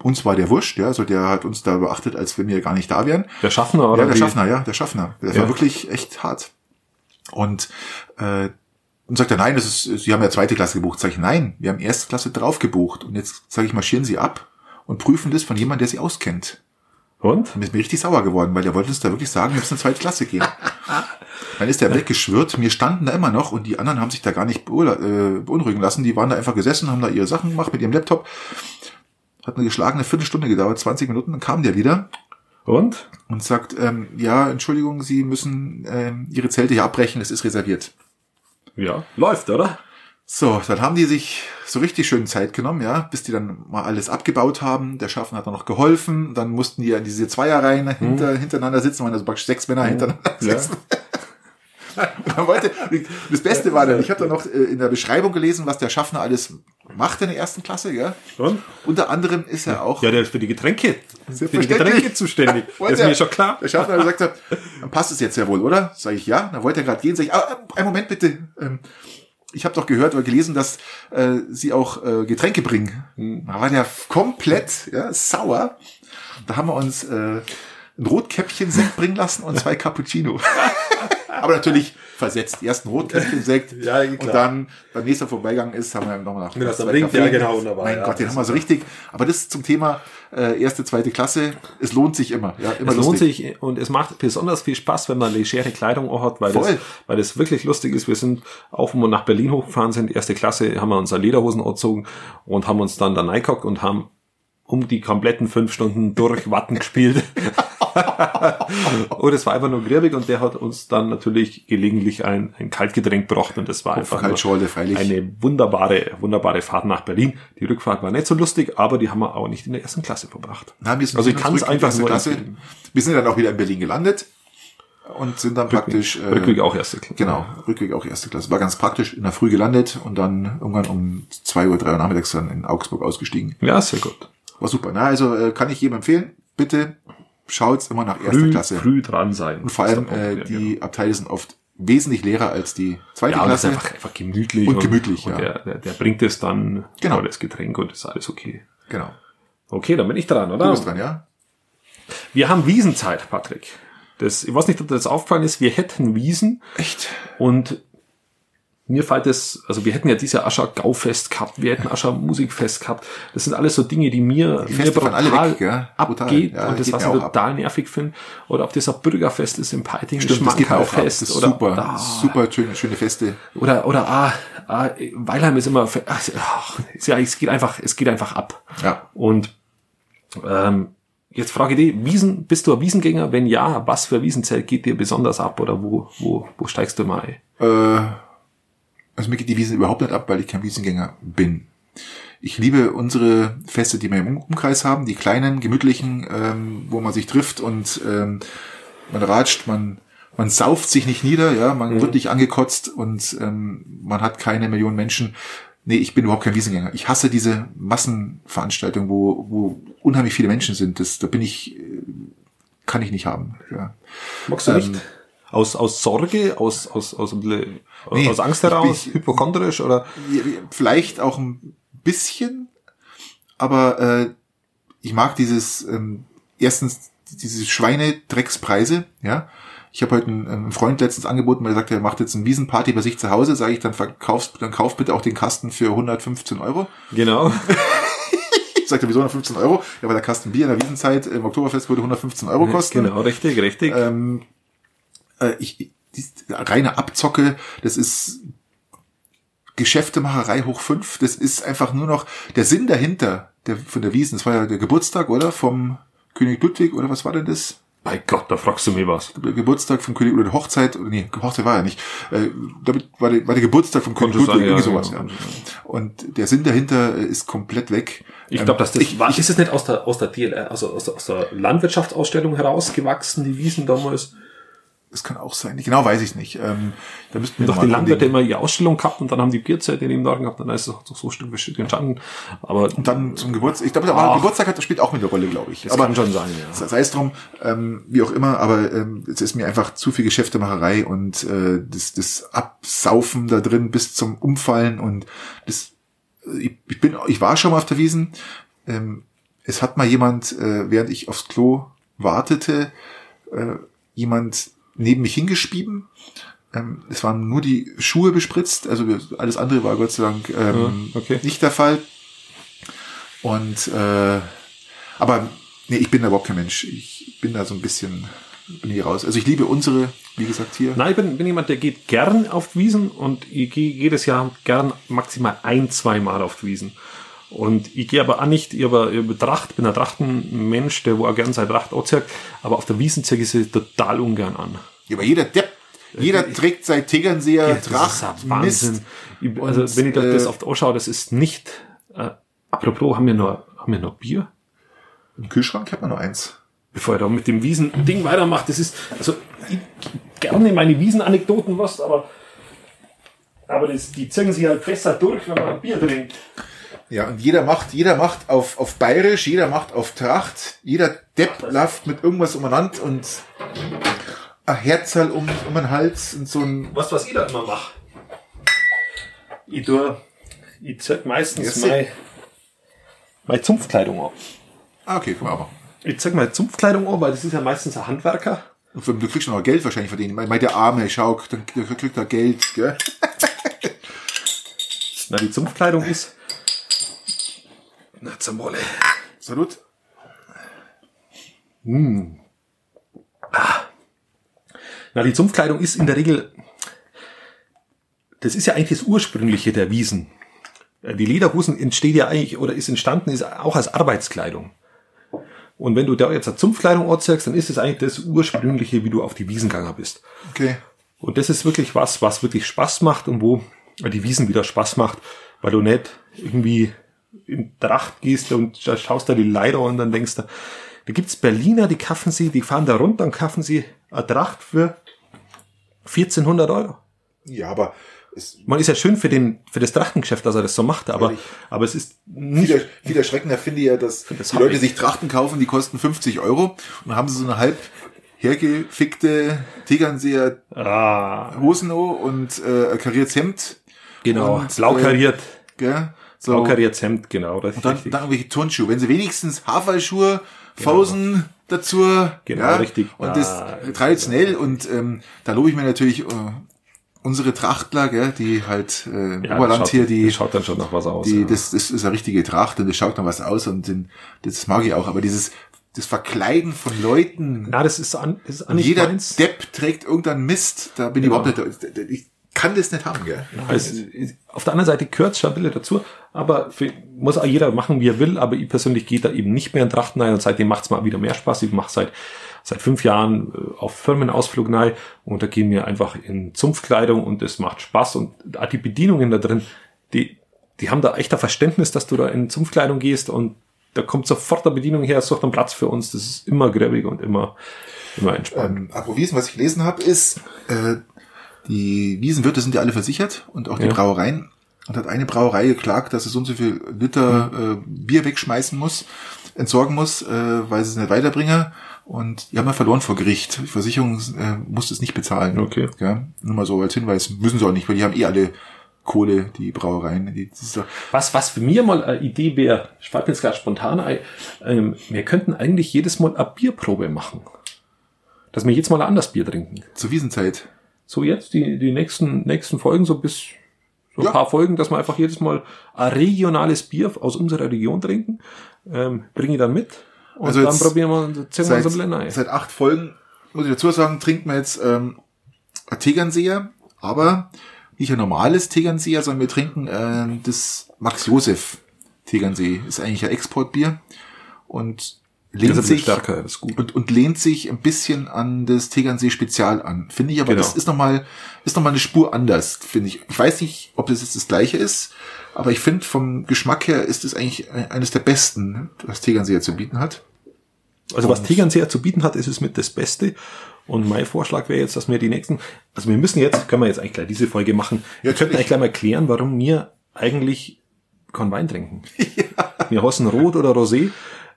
Uns war der wurscht, ja, also der hat uns da beachtet, als wenn wir gar nicht da wären. Der Schaffner, oder? Ja, der wie? Schaffner, ja, der Schaffner. Der Ja. war wirklich echt hart. Und äh, und sagt er, nein, das ist, Sie haben ja zweite Klasse gebucht. Sag ich, nein, wir haben erste Klasse drauf gebucht. Und jetzt sage ich, marschieren Sie ab und prüfen das von jemandem, der Sie auskennt. Und? Und ist mir richtig sauer geworden, weil der wollte uns da wirklich sagen, wir müssen in zweite Klasse gehen. Dann ist der weggeschwirrt. Wir standen da immer noch und die anderen haben sich da gar nicht äh, beunruhigen lassen. Die waren da einfach gesessen, haben da ihre Sachen gemacht mit ihrem Laptop. Hat eine geschlagene Viertelstunde gedauert, 20 Minuten, dann kam der wieder Und? und sagt, ähm, ja, Entschuldigung, Sie müssen ähm, Ihre Zelte hier abbrechen, es ist reserviert. Ja. Läuft, oder? So, dann haben die sich so richtig schön Zeit genommen, ja, bis die dann mal alles abgebaut haben. Der Schaffner hat dann noch geholfen. Dann mussten die ja in diese Zweierreihen hinter, hintereinander sitzen, waren also praktisch sechs Männer hintereinander Ja. Man wollte, das Beste war dann, ich habe dann noch äh, in der Beschreibung gelesen, was der Schaffner alles macht in der ersten Klasse, ja. Und? Unter anderem ist er auch Ja, der ist für die Getränke, für die. Getränke zuständig. Das ist mir schon klar. Der Schaffner gesagt hat, dann passt es jetzt ja wohl, oder? Sag ich ja. Dann wollte er gerade gehen, sag ich, ah, einen Moment bitte. Ähm, ich habe doch gehört oder gelesen, dass äh, sie auch äh, Getränke bringen. Da war der komplett ja, sauer. Da haben wir uns äh, ein Rotkäppchen-Sekt bringen lassen und zwei Cappuccino. Aber natürlich versetzt. Erst ein Rotkäppchen-Sekt Ja, und dann beim nächsten Vorbeigang ist, haben wir nochmal nach Wenn das dann zwei bringt, ja, genau, wunderbar, Mein ja. Gott, den haben wir so richtig. Aber das zum Thema äh, erste, zweite Klasse. Es lohnt sich immer. Ja, immer Es lohnt lustig. sich und es macht besonders viel Spaß, wenn man legere Kleidung auch hat, weil das, weil das wirklich lustig ist. Wir sind auch, wo wir nach Berlin hochgefahren sind, erste Klasse, haben wir unsere Lederhosen angezogen und haben uns dann da reingehockt und haben um die kompletten fünf Stunden durch Watten gespielt. und es war einfach nur griebig und der hat uns dann natürlich gelegentlich ein, ein Kaltgetränk gebracht und das war einfach freilich. eine wunderbare, wunderbare Fahrt nach Berlin. Die Rückfahrt war nicht so lustig, aber die haben wir auch nicht in der ersten Klasse verbracht. Na, wir sind Also ich kann es einfach nur Klasse. empfehlen. Wir sind dann auch wieder in Berlin gelandet und sind dann praktisch äh, Rückweg auch erste Klasse. Genau, Rückweg auch erste Klasse. War ganz praktisch, in der Früh gelandet und dann irgendwann um zwei Uhr, drei Uhr nachmittags dann in Augsburg ausgestiegen. Ja, sehr gut. War super. Na, also äh, kann ich jedem empfehlen. Bitte schaut's immer nach erster Früh, Klasse. früh dran sein. Und vor allem äh, Punkt, ja, die Abteile sind oft wesentlich leerer als die zweite Ja, und Klasse. einfach, einfach gemütlich. Und gemütlich, und ja. Der, der, der bringt es dann, Genau. genau. das Getränk und ist alles okay. Genau. Okay, dann bin ich dran, oder? Du bist dran, ja? Wir haben Wiesenzeit, Patrick. Das, ich weiß nicht, ob dir das aufgefallen ist, wir hätten Wiesen Echt? und mir fällt es, also wir hätten ja dieses Jahr Ascher Gaufest gehabt, wir hätten Ascher Musikfest gehabt. Das sind alles so Dinge, die mir, Die mir brutal weg, abgeht Ja, und das, was ich auch ab. total nervig finde. Oder ob das ein Bürgerfest ist im Peiting, Stimmt, das geht auch. Das oder, super, super schöne, schöne Feste. oder, oder, ah, ah, Weilheim ist immer, ach, ist ja, es geht einfach, es geht einfach ab. Ja. Und, ähm, jetzt frage ich dich, Wiesen, bist du ein Wiesengänger? Wenn ja, was für Wiesenzelt geht dir besonders ab oder wo, wo, wo steigst du mal ein? Äh, also mir geht die Wiesen überhaupt nicht ab, weil ich kein Wiesengänger bin. Ich liebe unsere Feste, die wir im Umkreis haben, die kleinen, gemütlichen, ähm, wo man sich trifft und ähm, man ratscht, man man sauft sich nicht nieder, ja, man wird nicht angekotzt und ähm, man hat keine Millionen Menschen. Nee, ich bin überhaupt kein Wiesengänger. Ich hasse diese Massenveranstaltungen, wo, wo unheimlich viele Menschen sind. Das, da bin ich, äh, kann ich nicht haben. Ja. Magst du Ähm, nicht? Aus, aus Sorge, aus, aus, aus, ein bisschen, Nee, aus Angst heraus, ich- hypochondrisch oder? Vielleicht auch ein bisschen, aber äh, ich mag dieses ähm, erstens diese Schweinedreckspreise, ja. Ich habe heute einen, einen Freund letztens angeboten, weil er sagt, er macht jetzt eine Wiesenparty bei sich zu Hause, sage ich, dann verkaufst, dann kauf bitte auch den Kasten für 115 Euro. Genau. Ich sagte, wieso 115 Euro? Ja, weil der Kasten Bier in der Wiesenzeit im Oktoberfest würde 115 Euro kosten. Genau, richtig, richtig. Ähm, äh, ich, ich- die reine Abzocke, das ist Geschäftemacherei hoch fünf. Das ist einfach nur noch der Sinn dahinter der, von der Wiesen. Das war ja der Geburtstag, oder? Vom König Ludwig, oder was war denn das? Bei Gott, da fragst du mich was. Der Geburtstag vom König oder die Hochzeit, oder nee, Hochzeit war ja nicht. Äh, damit war der, war der Geburtstag vom König Ludwig, sein, ja, irgendwie sowas, ja, ja. Und der Sinn dahinter äh, ist komplett weg. Ich Ähm, glaube, dass das ich, war, ist es nicht aus der, aus der DLR, also aus der, aus der Landwirtschaftsausstellung herausgewachsen, die Wiesen damals? Das kann auch sein. Genau weiß ich nicht. Ähm, da müssten wir Doch die Landwirte immer ihre Ausstellung gehabt und dann haben die Bierzelte neben da gehabt und dann ist es so Stück für Stück entstanden. Aber Und dann zum Geburtstag. Ich glaube, der. Geburtstag hat, das spielt auch mit der Rolle, glaube ich. das kann schon sein, ja. sei es drum, ähm, wie auch immer, aber ähm, es ist mir einfach zu viel Geschäftemacherei und äh, das, das Absaufen da drin bis zum Umfallen und das ich, ich bin ich war schon mal auf der Wiesen. Ähm, es hat mal jemand, äh, während ich aufs Klo wartete, äh, jemand neben mich hingespieben. Ähm, es waren nur die Schuhe bespritzt, also alles andere war Gott sei Dank ähm, okay. nicht der Fall. Und äh, aber nee, ich bin da überhaupt kein Mensch. Ich bin da so ein bisschen bin hier raus. Also ich liebe unsere, wie gesagt hier. Nein, ich bin, bin jemand, der geht gern auf die Wiesen und ich gehe jedes Jahr gern maximal ein, zwei Mal auf die Wiesen. Und ich gehe aber auch nicht über, über Tracht, bin ein Trachtenmensch, der wo auch gern seine Tracht anzieht, aber auf der Wiesen ziehe ich sie total ungern an. Ja, aber jeder Depp, Jeder trägt seit Tegernseer Ja, Tracht, Wahnsinn. Mist. Also, Und, wenn ich äh, das oft anschaue, das ist nicht, äh, apropos, haben wir noch, haben wir noch Bier? Im Kühlschrank hat man nur eins. Bevor ich da mit dem Wiesen-Ding weitermache, das ist, also, ich gerne meine Wiesen-Anekdoten was, aber, aber das, die ziehen sich halt besser durch, wenn man ein Bier trinkt. Ja, und jeder macht, jeder macht auf, auf Bayerisch, jeder macht auf Tracht, jeder Depp läuft mit irgendwas umeinander und ein Herzal um, um den Hals und so ein, Was, was ich da immer mache? Ich tue, ich zeig meistens Ja, meine, meine Zunftkleidung an. ah, okay, guck mal, aber. Ich zeig meine Zunftkleidung an, weil das ist ja meistens ein Handwerker. Und Du kriegst schon noch Geld wahrscheinlich von denen. Ich meine, der Arme, schau, dann kriegt er Geld, gell? Na, die Zunftkleidung ist, na, zum Wolle. Salut. Na, die Zunftkleidung ist in der Regel, das ist ja eigentlich das Ursprüngliche der Wiesen. Die Lederhosen entsteht ja eigentlich, oder ist entstanden, ist auch als Arbeitskleidung. Und wenn du da jetzt eine Zunftkleidung anzeigst, dann ist es eigentlich das Ursprüngliche, wie du auf die Wiesen gegangen bist. Okay. Und das ist wirklich was, was wirklich Spaß macht und wo die Wiesen wieder Spaß macht, weil du nicht irgendwie in Tracht gehst und schaust da die Leider und dann denkst du, da gibt's Berliner, die kaufen sie, die fahren da runter und kaufen sie eine Tracht für 1400 Euro. Ja, aber es, Man ist ja schön für den, für das Trachtengeschäft, dass er das so macht, aber, aber es ist nicht, viel, viel erschreckender finde ich ja, dass das die Leute ich. sich Trachten kaufen, die kosten 50 Euro und dann haben sie so eine halb hergefickte Tegernseer ah, Hosen und äh, kariertes Hemd. genau, Und, blau äh, kariert, Gell? So. blau kariertes Hemd, genau, das ist Dann, richtig. dann irgendwelche Turnschuhe. Wenn sie wenigstens Haferschuhe, Fausen dazu. Genau, richtig. Und Ah, das traditionell. Und ähm, da lobe ich mir natürlich äh, unsere Trachtler, gell, die halt äh, Ja, Oberland schaut, hier, die, das schaut dann schon noch was aus. die ja. das, das ist eine richtige Tracht und das schaut dann was aus und den, das mag ich auch. Aber dieses das Verkleiden von Leuten, Na, das ist an, das ist an nicht jeder meins. Depp trägt irgendeinen Mist, da bin ich Genau. überhaupt nicht, ich kann das nicht haben, gell. Es, auf der anderen Seite gehört schon ein bisschen dazu, aber für, muss auch jeder machen, wie er will, aber ich persönlich gehe da eben nicht mehr in Trachten rein und seitdem macht's mal wieder mehr Spaß. Ich mache seit, seit fünf Jahren äh, auf Firmenausflug rein und da gehen wir einfach in Zumpfkleidung und es macht Spaß und auch die Bedienungen da drin, die, die haben da echt ein Verständnis, dass du da in Zumpfkleidung gehst und da kommt sofort eine Bedienung her, sucht einen Platz für uns. Das ist immer gräbig und immer, immer entspannt. Ähm, apropos was ich gelesen habe, ist, äh, die Wiesenwirte sind ja alle versichert und auch die Ja. Brauereien. Und hat eine Brauerei geklagt, dass sie so und so viel Liter äh, Bier wegschmeißen muss, entsorgen muss, äh, weil sie es nicht weiterbringen. Und die haben ja verloren vor Gericht. Die Versicherung äh, musste es nicht bezahlen. Okay. Ja, nur mal so als Hinweis. Müssen sie auch nicht, weil die haben eh alle Kohle, die Brauereien. Die, doch, Was, was für mir mal eine Idee wäre, ich mir jetzt gerade spontan ein, ähm, wir könnten eigentlich jedes Mal eine Bierprobe machen. Dass wir jetzt mal ein anderes Bier trinken. zur Wiesenzeit. So jetzt, die, die nächsten, nächsten Folgen, so bis so ein Ja. paar Folgen, dass wir einfach jedes Mal ein regionales Bier aus unserer Region trinken. Ähm, bringe ich dann mit. Und Also dann probieren wir, ziehen wir uns Seit, ein bisschen ein. seit acht Folgen, muss ich dazu sagen, trinken wir jetzt ähm, ein Tegernseher, aber nicht ein normales Tegernseher, sondern wir trinken äh, das Max Josef Tegernsee. Ist eigentlich ein Exportbier und lehnt bisschen sich stärker, das ist gut. und, und lehnt sich ein bisschen an das Tegernsee Spezial an. Finde ich aber, Genau. das ist nochmal, ist noch mal eine Spur anders, finde ich. Ich weiß nicht, ob das jetzt das gleiche ist, aber ich finde vom Geschmack her ist es eigentlich eines der besten, was Tegernseer zu bieten hat. Also was Tegernseer zu bieten hat, ist es mit das Beste. Und mein Vorschlag wäre jetzt, dass wir die nächsten, also wir müssen jetzt, können wir jetzt eigentlich gleich diese Folge machen. wir könnten eigentlich gleich mal klären, warum wir eigentlich keinen Wein trinken. Wir hassen Rot oder Rosé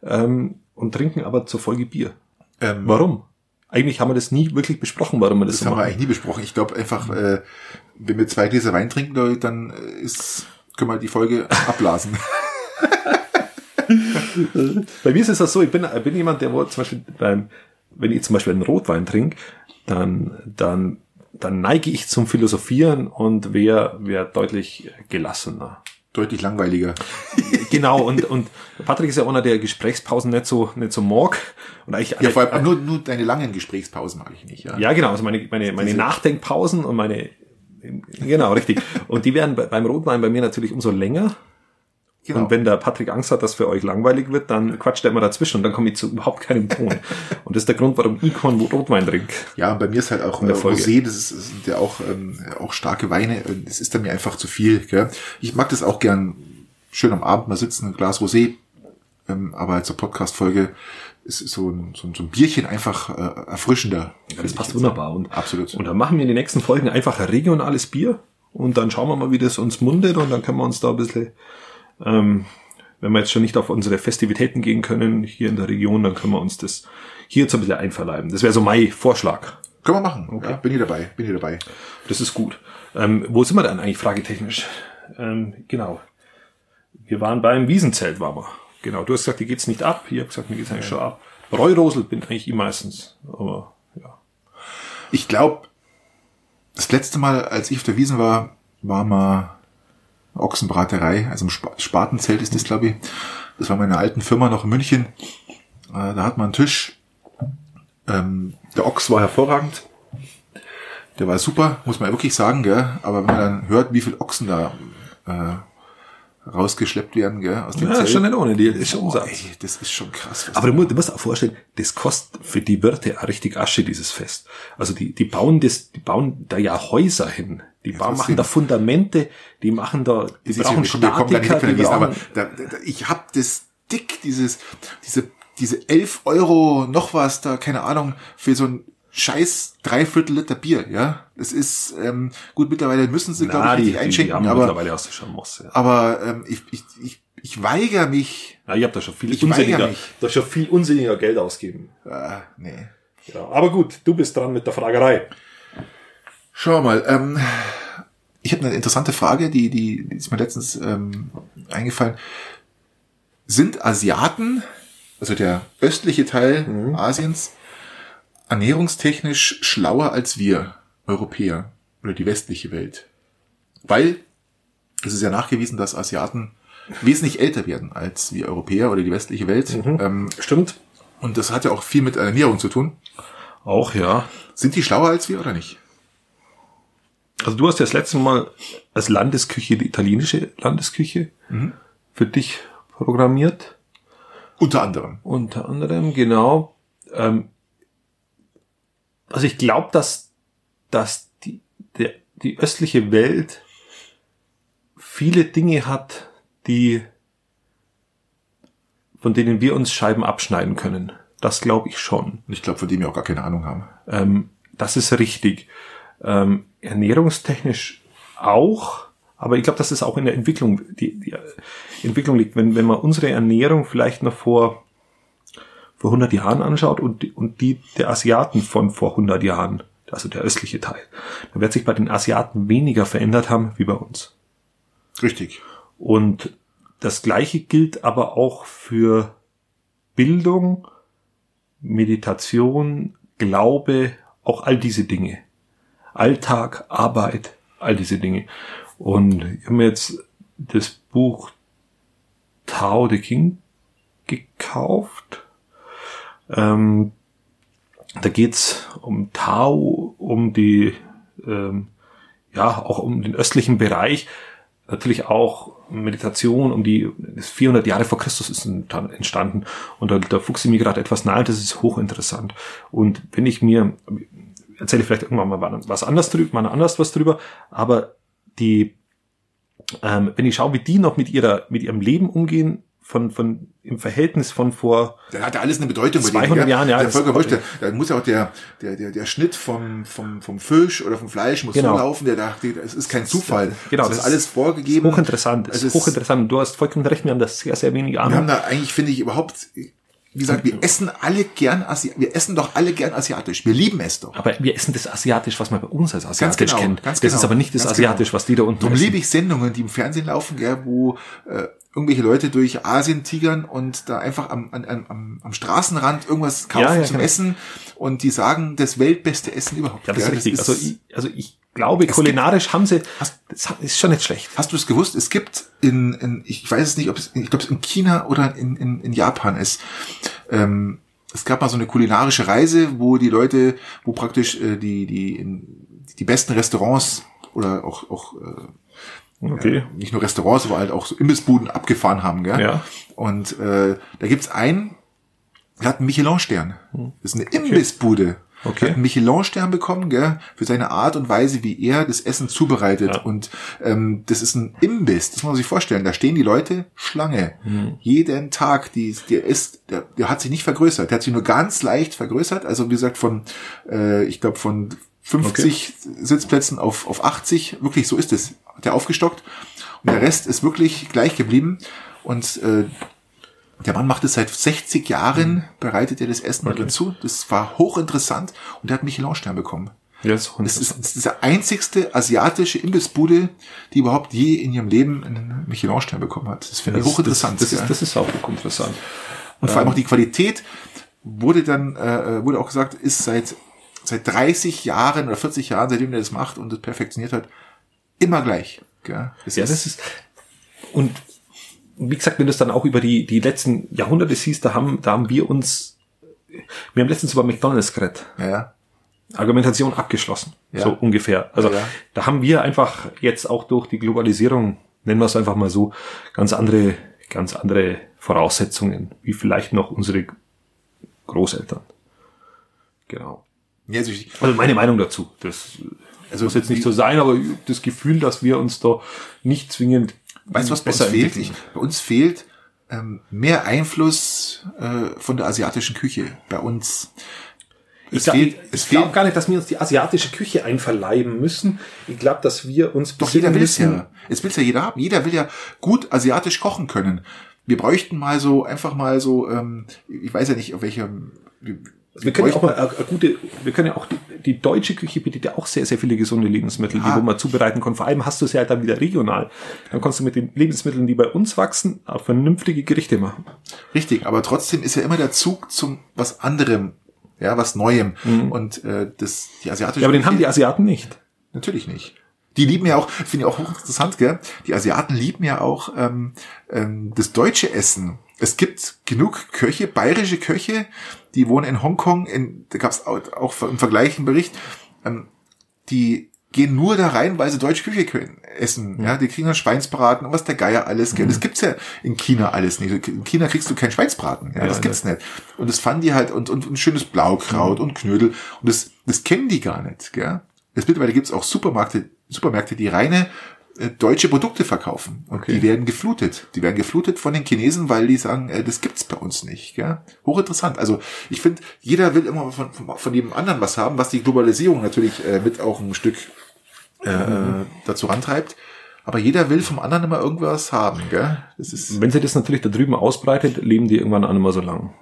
ähm, und trinken aber zur Folge Bier. Ähm, Warum? Eigentlich haben wir das nie wirklich besprochen, warum wir das, Das so haben wir machen. eigentlich nie besprochen. Ich glaube einfach, äh, wenn wir zwei Gläser Wein trinken, dann äh, ist, können wir die Folge abblasen. Bei mir ist es das so, ich bin, ich bin jemand, der zum Beispiel beim, wenn ich zum Beispiel einen Rotwein trinke, dann, dann, dann neige ich zum Philosophieren und wäre wär deutlich gelassener. Deutlich langweiliger. Genau, und, und Patrick ist ja einer, der Gesprächspausen nicht so, nicht so mag. Und eigentlich, Ja, vor allem nur, nur deine langen Gesprächspausen mag ich nicht. Ja. ja, genau, also meine, meine, meine Nachdenkpausen und meine, genau, richtig. Und die werden bei- beim Rotwein bei mir natürlich umso länger. Genau. Und wenn der Patrick Angst hat, dass für euch langweilig wird, dann quatscht er immer dazwischen und dann komme ich zu überhaupt keinem Ton. und das ist der Grund, warum ich keinen Rotwein trinke. Ja, bei mir ist halt auch äh, der Folge. Rosé, das, ist, das sind ja auch, ähm, auch starke Weine. Das ist dann mir einfach zu viel. Gell? Ich mag das auch gern schön am Abend mal sitzen, ein Glas Rosé. Ähm, aber zur Podcast-Folge ist so ein, so ein, so ein Bierchen einfach äh, erfrischender. Ja, das passt wunderbar. Und, Absolut. und dann machen wir in den nächsten Folgen einfach ein regionales Bier und dann schauen wir mal, wie das uns mundet und dann können wir uns da ein bisschen, ähm, wenn wir jetzt schon nicht auf unsere Festivitäten gehen können hier in der Region, dann können wir uns das hier jetzt ein bisschen einverleiben. Das wäre so mein Vorschlag. Können wir machen. Okay. Ja, bin ich dabei, bin ich dabei. Das ist gut. Ähm, wo sind wir dann eigentlich fragetechnisch? Ähm, genau. Wir waren beim Wiesenzelt, waren wir. Genau. Du hast gesagt, dir geht's nicht ab. Ich habe gesagt, mir geht's eigentlich schon ab. Reurosel bin eigentlich ich meistens. Aber ja. Ich glaube, das letzte Mal, als ich auf der Wiesen war, war mal Ochsenbraterei, also im Sp Spartenzelt ist das, glaube ich. Das war meine alten Firma noch in München. Äh, da hat man einen Tisch. Ähm, der Ochs war hervorragend. Der war super, muss man wirklich sagen, gell? Aber wenn man dann hört, wie viel Ochsen da äh, rausgeschleppt werden, gell, aus dem Ja, Zelt. ist schon nicht ohne Deal. Ist Oh, Umsatz. ey, das ist schon krass. Aber du musst, du musst auch vorstellen, das kostet für die Wirte auch richtig Asche, dieses Fest. Also die, die bauen das, die bauen da ja Häuser hin. Die bauen, trotzdem. machen da Fundamente, die machen da, die ist brauchen ja- wir kommen nicht Statiker, die Wiesn, aber da, da, da, ich hab das dick, dieses, diese, diese 11 Euro noch was da, keine Ahnung, für so ein scheiß Dreiviertel Liter Bier, ja. Das ist, ähm, gut, mittlerweile müssen sie, glaube ich, die, die, die einschenken, haben aber, mittlerweile aus der Schamos, ja. aber ähm, ich, ich, ich, ich weigere mich, Ja, ich hab da schon viel unsinniger, da schon viel unsinniger Geld ausgeben. äh, nee. Ja, aber gut, du bist dran mit der Fragerei. Schau mal, ähm, ich habe eine interessante Frage, die, die, die ist mir letztens ähm, eingefallen. Sind Asiaten, also der östliche Teil Asiens, ernährungstechnisch schlauer als wir Europäer oder die westliche Welt? Weil es ist ja nachgewiesen, dass Asiaten wesentlich älter werden als wir Europäer oder die westliche Welt. Ähm, Stimmt. und das hat ja auch viel mit Ernährung zu tun. Auch, ja. Sind die schlauer als wir oder nicht? Also du hast ja das letzte Mal als Landesküche, die italienische Landesküche, für dich programmiert. Unter anderem. Unter anderem, genau. Ähm, also ich glaube, dass, dass die, der, die östliche Welt viele Dinge hat, die von denen wir uns Scheiben abschneiden können. Das glaube ich schon. Ich glaube, von dem wir auch gar keine Ahnung haben. Ähm, das ist richtig. Ähm, ernährungstechnisch auch, aber ich glaube, dass es auch in der Entwicklung, die, die Entwicklung liegt. Wenn, wenn man unsere Ernährung vielleicht noch vor, vor 100 Jahren anschaut und, die- und die der Asiaten von vor 100 Jahren, also der östliche Teil, dann wird sich bei den Asiaten weniger verändert haben wie bei uns. Richtig. Und das Gleiche gilt aber auch für Bildung, Meditation, Glaube, auch all diese Dinge. Alltag, Arbeit, all diese Dinge. Und ich habe mir jetzt das Buch Tao the King gekauft. Ähm, da geht's um Tao, um die, ähm, ja, auch um den östlichen Bereich. Natürlich auch Meditation um die das 400 Jahre vor Christus ist entstanden und da, da fuchse ich mir gerade etwas nahe, das ist hochinteressant. Und wenn ich mir, erzähle ich vielleicht irgendwann mal was anderes drüber, mal anders was drüber, aber die, ähm, wenn ich schaue, wie die noch mit ihrer, mit ihrem Leben umgehen, von, von, im Verhältnis von vor, Da hat ja alles eine Bedeutung. bei 200 denen, Jahren, ja, Der Volker Wurscht, der, da muss ja auch der, der, der, der Schnitt vom, vom, vom Fisch oder vom Fleisch muss Genau. so laufen, der dachte, das ist kein Zufall. Genau, das ist das alles vorgegeben. hochinteressant, Es ist ist- hochinteressant. Du hast vollkommen recht, wir haben das sehr, sehr wenig Wir haben Ahnung. da eigentlich, finde ich, überhaupt, wie gesagt, wir essen alle gern, Asi wir essen doch alle gern asiatisch. Wir lieben es doch. Aber wir essen das asiatisch, was man bei uns als asiatisch genau, kennt. ganz das genau, ist aber nicht das asiatisch, genau. was die da unten Darum liebe ich Sendungen, die im Fernsehen laufen, gell, wo äh, irgendwelche Leute durch Asien tigern und da einfach am, an, am, am Straßenrand irgendwas kaufen Ja, ja, zum genau. Essen und die sagen, das weltbeste Essen überhaupt. Ja, das ist gell. richtig. also, ich, also ich glaube, kulinarisch haben sie, das ist schon nicht schlecht. Hast du es gewusst? Es gibt in, in ich weiß es nicht, ob es, ich glaube es in China oder in, in, in Japan ist. Ähm, es gab mal so eine kulinarische Reise, wo die Leute, wo praktisch äh, die die in, die besten Restaurants oder auch auch äh, Okay. Äh, nicht nur Restaurants, aber halt auch so Imbissbuden abgefahren haben. Gell? Ja. Und äh, da gibt's einen, der hat einen Michelin-Stern. Das ist eine Imbissbude. Okay. Der hat einen Michelin-Stern bekommen, gell, für seine Art und Weise, wie er das Essen zubereitet. Ja. Und ähm, das ist ein Imbiss, das muss man sich vorstellen. Da stehen die Leute Schlange. Mhm. Jeden Tag. Die, der ist, der, der hat sich nicht vergrößert. Der hat sich nur ganz leicht vergrößert. Also wie gesagt, von, äh, ich glaube, von 50 Sitzplätzen auf, auf 80. Wirklich, so ist es. Hat er aufgestockt. Und der Rest ist wirklich gleich geblieben. Und äh, der Mann macht es seit 60 Jahren, bereitet er das Essen darin zu. Das war hochinteressant und er hat Michelin-Stern bekommen. Ja, das ist Das ist, der einzigste asiatische Imbissbude, die überhaupt je in ihrem Leben einen Michelin-Stern bekommen hat. Das finde ich hochinteressant. Das, das, ja. ist, das ist auch hochinteressant. und vor allem auch die Qualität wurde dann, äh, wurde auch gesagt, ist seit, seit 30 Jahren oder 40 Jahren, seitdem er das macht und das perfektioniert hat, immer gleich. Gell? Das Ja, das ist, und wie gesagt, wenn du es dann auch über die, die letzten Jahrhunderte siehst, da haben, da haben wir uns, wir haben letztens über McDonalds geredet. ja. Argumentation abgeschlossen. Ja. So ungefähr. Also Ja. da haben wir einfach jetzt auch durch die Globalisierung, nennen wir es einfach mal so, ganz andere, ganz andere Voraussetzungen, wie vielleicht noch unsere Großeltern. Genau. ja also Also meine Meinung dazu. Das Also muss jetzt nicht so sein, aber das Gefühl, dass wir uns da nicht zwingend Weißt du, was bei uns besser fehlt? Ich, bei uns fehlt ähm, mehr Einfluss äh, von der asiatischen Küche. Bei uns. Ich Es glaube fehlt, es glaub fehlt, gar nicht, dass wir uns die asiatische Küche einverleiben müssen. Ich glaube, dass wir uns doch jeder will es ja. Es will ja jeder haben. Jeder will ja gut asiatisch kochen können. Wir bräuchten mal so, einfach mal so, ähm, ich weiß ja nicht, auf welchem, wir, können ja auch mal eine, eine gute, wir können ja auch die, die deutsche Küche bietet ja auch sehr, sehr viele gesunde Lebensmittel, die Ja. wo man zubereiten kann. Vor allem hast du es ja dann wieder regional. Dann kannst du mit den Lebensmitteln, die bei uns wachsen, auch vernünftige Gerichte machen. Richtig, aber trotzdem ist ja immer der Zug zum was anderem, ja, was Neuem. Und äh, das die asiatische Mhm. Ja, aber den Küche- haben die Asiaten nicht. Natürlich nicht. Die lieben ja auch, finde ich auch hochinteressant, gell? Die Asiaten lieben ja auch ähm, ähm, das deutsche Essen. Es gibt genug Köche, bayerische Köche, die wohnen in Hongkong, in, da gab es auch, auch im Vergleich einen Bericht, ähm, die gehen nur da rein, weil sie deutsche Küche können, essen. Ja, die kriegen dann Schweinsbraten und was der Geier alles. Gell? Das gibt's ja in China alles nicht. In China kriegst du keinen Schweinsbraten. Ja, Ja, das gibt's nicht. Und das fanden die halt und, und, ein schönes Blaukraut und Knödel. Und das, das kennen die gar nicht. Gell? Jetzt mittlerweile gibt's auch Supermärkte, Supermärkte, die reine äh, deutsche Produkte verkaufen. Und Okay. die werden geflutet. Die werden geflutet von den Chinesen, weil die sagen, äh, das gibt's bei uns nicht. Gell? Hochinteressant. Also ich finde, jeder will immer von, von, von jedem anderen was haben, was die Globalisierung natürlich äh, mit auch ein Stück äh, äh, dazu rantreibt. Aber jeder will vom anderen immer irgendwas haben. Gell? Das ist Wenn sie das natürlich da drüben ausbreitet, leben die irgendwann auch nicht mehr so lang.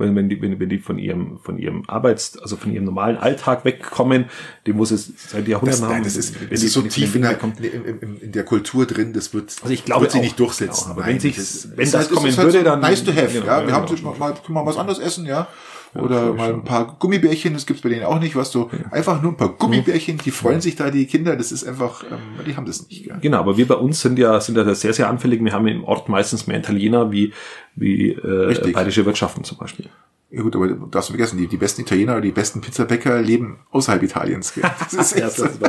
Wenn, wenn, die, wenn, wenn die von ihrem, von ihrem Arbeits-, also von ihrem normalen Alltag wegkommen, dem muss es seit das, Jahrhunderten nein, haben. das ist, wenn das die- ist so tief in der, in, in, der Kultur drin, das wird, Also ich glaube wird sich auch, nicht durchsetzen. genau, aber Nein, wenn sich's- ist- wenn das halt, kommen ist halt würde, dann- Nice to have, genau, ja. Wir ja, haben genau. mal, mal, können wir mal was anderes essen, ja. Oder mal ein paar Gummibärchen, das gibt's bei denen auch nicht, was du, einfach nur ein paar Gummibärchen, die freuen sich da, die Kinder, das ist einfach, ähm, die haben das nicht, gell. Genau, aber wir bei uns sind ja, sind ja sehr, sehr anfällig. Wir haben im Ort meistens mehr Italiener wie, wie äh, Richtig. bayerische Wirtschaften zum Beispiel. Ja gut, aber du darfst du vergessen, die, die besten Italiener oder die besten Pizzabäcker leben außerhalb Italiens, gell. Das ist echt so.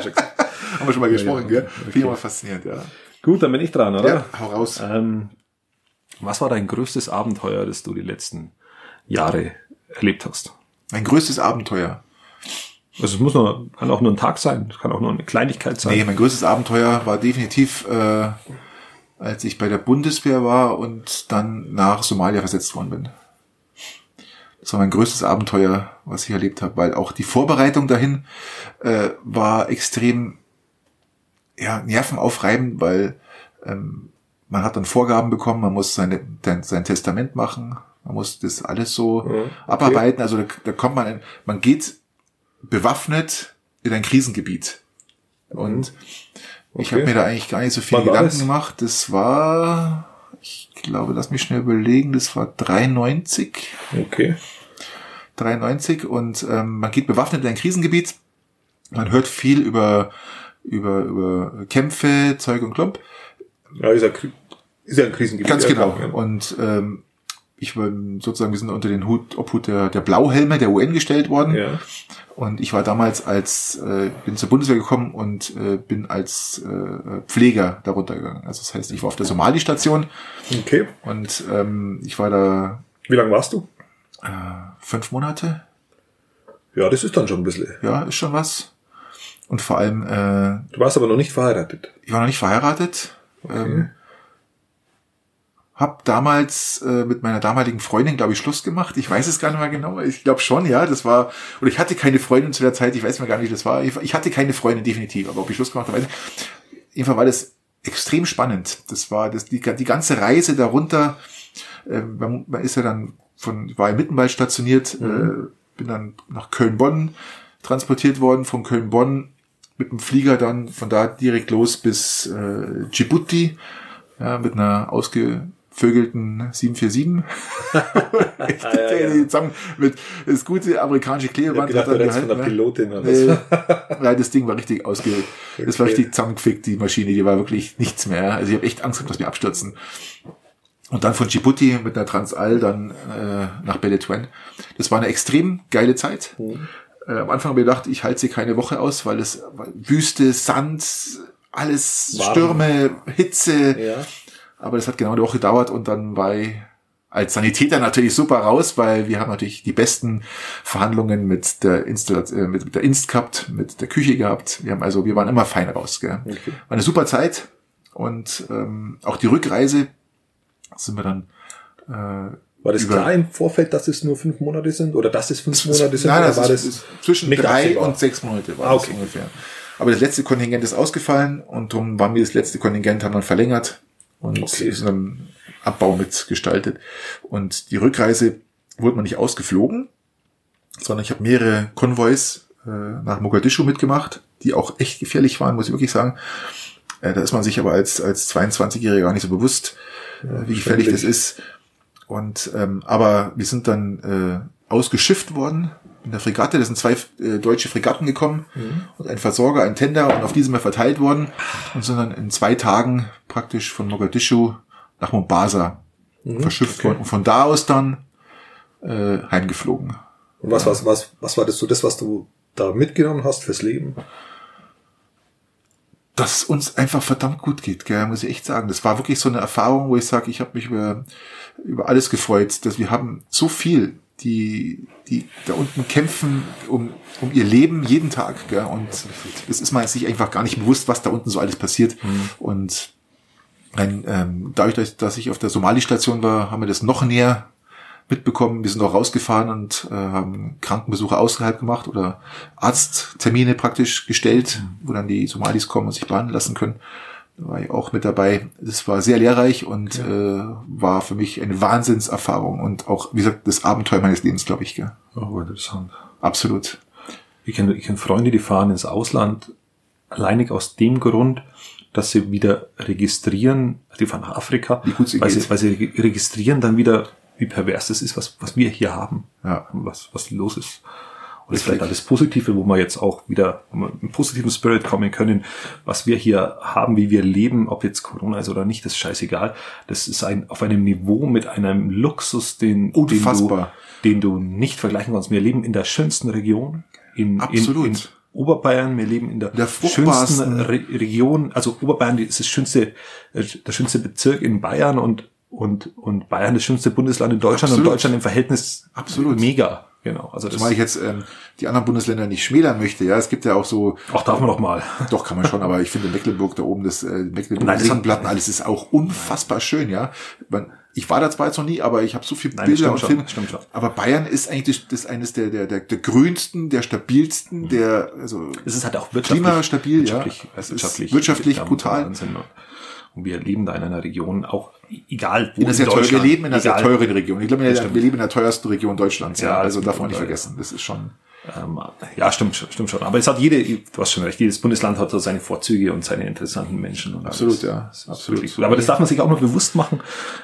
Haben wir schon mal gesprochen, ja. gell? Finde ich immer faszinierend, ja. Gut, dann bin ich dran, oder? Ja, hau raus. Ähm, was war dein größtes Abenteuer, das du die letzten Jahre erlebt hast? Mein größtes Abenteuer. Also es muss nur, kann auch nur ein Tag sein, es kann auch nur eine Kleinigkeit sein. Nee, mein größtes Abenteuer war definitiv, äh, als ich bei der Bundeswehr war und dann nach Somalia versetzt worden bin. Das war mein größtes Abenteuer, was ich erlebt habe, weil auch die Vorbereitung dahin äh, war extrem ja, nervenaufreibend, weil ähm, man hat dann Vorgaben bekommen, man muss seine, sein, sein Testament machen, man muss das alles so Ja, okay. abarbeiten. Also da, da kommt man, in, man geht bewaffnet in ein Krisengebiet. Und ich Okay. habe mir da eigentlich gar nicht so war Gedanken das? gemacht. Das war, ich glaube, lass mich schnell überlegen, das war 93. Okay. 93 und ähm, man geht bewaffnet in ein Krisengebiet. Man hört viel über, über, über Kämpfe, Zeug und Klump. Ja, ist ja, ist ja ein Krisengebiet. Ganz genau. ja. Und ähm, ich war sozusagen, wir sind unter den Hut, Obhut der, der Blauhelme der UN gestellt worden. Ja. Und ich war damals als, äh, bin zur Bundeswehr gekommen und äh, bin als äh, Pfleger darunter gegangen. Also das heißt, ich war auf der Somali-Station Okay. und ähm, ich war da Wie lange warst du? äh, fünf Monate. Ja, das ist dann schon ein bisschen. Ja, ist schon was. Und vor allem, äh, Du warst aber noch nicht verheiratet. ich war noch nicht verheiratet. Ähm, hab damals äh, mit meiner damaligen Freundin, glaube ich, Schluss gemacht. Ich weiß es gar nicht mehr genau. Ich glaube schon, ja. Das war, oder ich hatte keine Freundin zu der Zeit. Ich weiß mir gar nicht, wie das war. Ich, ich hatte keine Freundin, definitiv. Aber ob ich Schluss gemacht habe, weiß ich. Jedenfalls war das extrem spannend. Das war das, die, die ganze Reise darunter. Äh, man, man ist ja dann von, war in Mittenwald stationiert, äh, bin dann nach Köln-Bonn transportiert worden, von Köln-Bonn mit dem Flieger dann von da direkt los bis äh, Djibouti, ja, mit einer ausgevögelten 747. ich ja, ja. die zusammen mit das gute amerikanische Klebeband hat dann gehalten, ne? Pilotin oder Nee, ja, das Ding war richtig ausge, das war Okay. richtig zusammengefickt, die Maschine, die war wirklich nichts mehr. Also ich habe echt Angst gehabt, dass wir abstürzen. Und dann von Djibouti mit einer Transall dann äh, nach Beletwen. Das war eine extrem geile Zeit. Äh, am Anfang habe ich gedacht, ich halte sie keine Woche aus, weil es Wüste, Sand, alles Warm. Stürme, Hitze. Ja. Aber das hat genau eine Woche gedauert und dann war ich als Sanitäter natürlich super raus, weil wir haben natürlich die besten Verhandlungen mit der Installation, äh, mit, der Inst gehabt, mit der Küche gehabt. Wir haben also, wir waren immer fein raus. Gell? Okay. War eine super Zeit und ähm, auch die Rückreise sind wir dann äh, War das klar im Vorfeld, dass es nur fünf Monate sind? Oder dass es fünf Monate sind? Nein, das war das ist zwischen drei und sechs Monate war Ah, das okay. ungefähr. Aber das letzte Kontingent ist ausgefallen und darum waren wir das letzte Kontingent, haben dann verlängert und Okay. ist dann Abbau mitgestaltet. Und die Rückreise wurde man nicht ausgeflogen, sondern ich habe mehrere Konvois äh, nach Mogadischu mitgemacht, die auch echt gefährlich waren, muss ich wirklich sagen. Äh, da ist man sich aber als, als 22-Jähriger gar nicht so bewusst, äh, wie gefährlich das ist. Und ähm, aber wir sind dann äh, ausgeschifft worden in der Fregatte. Da sind zwei äh, deutsche Fregatten gekommen und ein Versorger, ein Tender und auf die sind wir verteilt worden und sind dann in zwei Tagen praktisch von Mogadischu nach Mombasa verschifft okay. worden und von da aus dann äh, heimgeflogen. Und was, was, was, was war das so das, was du da mitgenommen hast fürs Leben? dass es uns einfach verdammt gut geht, gell, muss ich echt sagen. Das war wirklich so eine Erfahrung, wo ich sage, ich habe mich über, über alles gefreut, dass wir haben so viel, die, die da unten kämpfen um, um ihr Leben jeden Tag. Gell, und das ist man sich einfach gar nicht bewusst, was da unten so alles passiert. Und ein, ähm, dadurch, dass, dass ich auf der Somali-Station war, haben wir das noch näher mitbekommen. Wir sind auch rausgefahren und äh, haben Krankenbesuche außerhalb gemacht oder Arzttermine praktisch gestellt, wo dann die Somalis kommen und sich behandeln lassen können. Da war ich auch mit dabei. Das war sehr lehrreich und äh, war für mich eine Wahnsinnserfahrung und auch, wie gesagt, das Abenteuer meines Lebens, glaube ich. Gell? Oh, interessant. Absolut. Ich kenne ich kenn Freunde, die fahren ins Ausland alleinig aus dem Grund, dass sie wieder registrieren, die fahren nach Afrika, weil, geht. sie, weil sie reg- registrieren dann wieder, wie pervers das ist, was, was wir hier haben, Ja. was, was los ist. Und das ist vielleicht alles Positive, wo wir jetzt auch wieder im positiven Spirit kommen können, was wir hier haben, wie wir leben, ob jetzt Corona ist oder nicht, das ist scheißegal. Das ist ein, auf einem Niveau mit einem Luxus, den, Unfassbar. den du, den du nicht vergleichen kannst. Wir leben in der schönsten Region, in, Absolut. in, in Oberbayern, wir leben in der, Der schönsten Re Region, also Oberbayern ist das schönste, äh, der schönste Bezirk in Bayern und, und, und Bayern das schönste Bundesland in Deutschland Absolut. und Deutschland im Verhältnis Absolut. mega, genau. Also das, Zumal ich jetzt ähm, die anderen Bundesländer nicht schmälern möchte. Ja, es gibt ja auch so auch darf man doch mal. Doch, kann man schon, aber ich finde Mecklenburg da oben, das äh, Mecklenburg, Nein, das hat- Seenplatten, alles ist auch unfassbar schön, ja. Man, ich war da zwar jetzt noch nie, aber ich habe so viele Nein, Bilder stimmt und Filme. das stimmt schon. Aber Bayern ist eigentlich das, das eines der, der, der, der grünsten, der stabilsten, der, also Es ist halt auch wirtschaftlich, Klimastabil, ja. wirtschaftlich, Es ist wirtschaftlich, wirtschaftlich brutal. Wahnsinn. Und wir leben da in einer Region, auch egal wo in einer sehr teuer, wir Deutschland, leben in einer sehr teuren Region. Ich glaube, wir, wir leben in der teuersten Region Deutschlands, ja. Ja, Also darf man nicht vergessen. Das ist schon. Ähm, ja, stimmt, schon- stimmt schon. Aber es hat jede, du hast schon recht, jedes Bundesland hat so seine Vorzüge und seine interessanten Menschen. Und Absolut, alles. ja. Das ist Absolut. gut. Aber das darf man sich auch noch bewusst machen,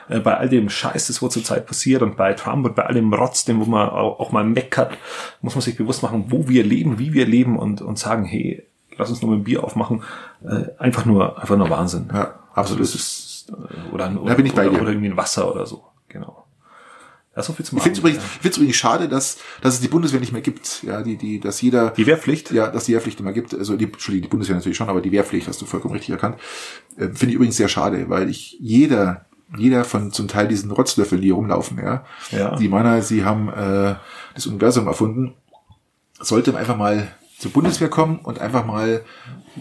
äh, bei all dem Scheiß, das wo zurzeit passiert und bei Trump und bei all dem Rotz, dem wo man auch, auch mal meckert, muss man sich bewusst machen, wo wir leben, wie wir leben und, und sagen, hey, lass uns nur ein Bier aufmachen. Äh, einfach nur, einfach nur Wahnsinn. Ja, absolut. das ist, oder, oder, Da bin ich bei oder, dir. oder irgendwie ein Wasser oder so. Genau. Ja, so viel zum Ich finde es übrigens, ich find's übrigens schade, dass, dass es die Bundeswehr nicht mehr gibt. Ja, die, die, dass jeder, Die Wehrpflicht? ja, dass die Wehrpflicht immer gibt. Also die, Entschuldigung, die Bundeswehr natürlich schon, aber die Wehrpflicht hast du vollkommen richtig erkannt. Äh, finde ich übrigens sehr schade, weil ich jeder, jeder von zum Teil diesen Rotzlöffeln, die hier rumlaufen, ja, Ja. die meiner, sie haben äh, das Universum erfunden, sollte einfach mal zur Bundeswehr kommen und einfach mal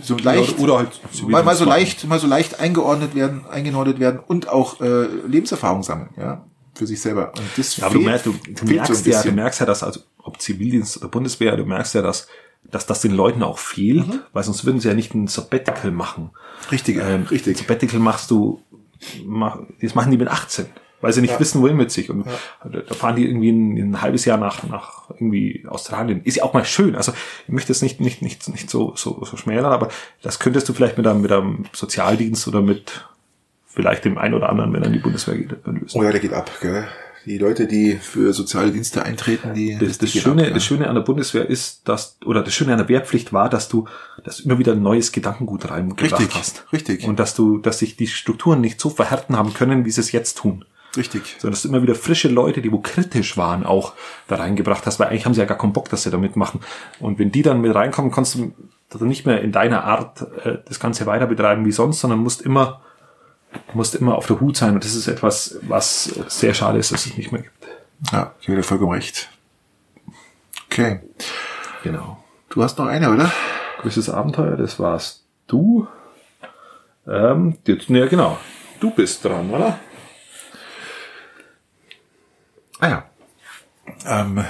so leicht oder halt mal, mal so leicht, mal so leicht eingeordnet werden, eingenordet werden und auch äh, Lebenserfahrung sammeln, ja, für sich selber. Und das Ja, aber du fehlt- merkst, du, du fehlt so merkst ein ja, du merkst ja, dass, also, ob Zivildienst oder Bundeswehr, du merkst ja, dass, dass das den Leuten auch fehlt, Mhm. weil sonst würden sie ja nicht ein Sabbatical machen. Richtig, Ähm, richtig. Sabbatical machst du, mach, das machen die mit 18, weil sie nicht wissen, wohin mit sich. Und da fahren die irgendwie ein, ein halbes Jahr nach, nach irgendwie Australien. Ist ja auch mal schön. Also ich möchte es nicht, nicht, nicht, nicht so, so, so schmälern, aber das könntest du vielleicht mit einem, mit einem Sozialdienst oder mit vielleicht dem einen oder anderen, wenn er in die Bundeswehr geht, lösen. Oh ja, der geht ab, gell? Die Leute, die für soziale Dienste eintreten, die, Das, das, die Schöne, ab, ja. das Schöne an der Bundeswehr ist, dass, oder das Schöne an der Wehrpflicht war, dass du, dass immer wieder ein neues Gedankengut reingebracht Richtig, hast. richtig. Und dass du, dass sich die Strukturen nicht so verhärten haben können, wie sie es jetzt tun. Richtig. Sondern dass du immer wieder frische Leute, die wo kritisch waren, auch da reingebracht hast, weil eigentlich haben sie ja gar keinen Bock, dass sie da mitmachen. Und wenn die dann mit reinkommen, kannst du nicht mehr in deiner Art äh, das Ganze weiter betreiben wie sonst, sondern musst immer, musst immer auf der Hut sein. Und das ist etwas, was sehr schade ist, dass es nicht mehr gibt. Ja, ich habe dir vollkommen recht. Okay. Genau. Du hast noch eine, oder? Größtes Abenteuer, das warst du. Ähm, jetzt, ne, genau. Du bist dran, oder? Ah ja. Ähm,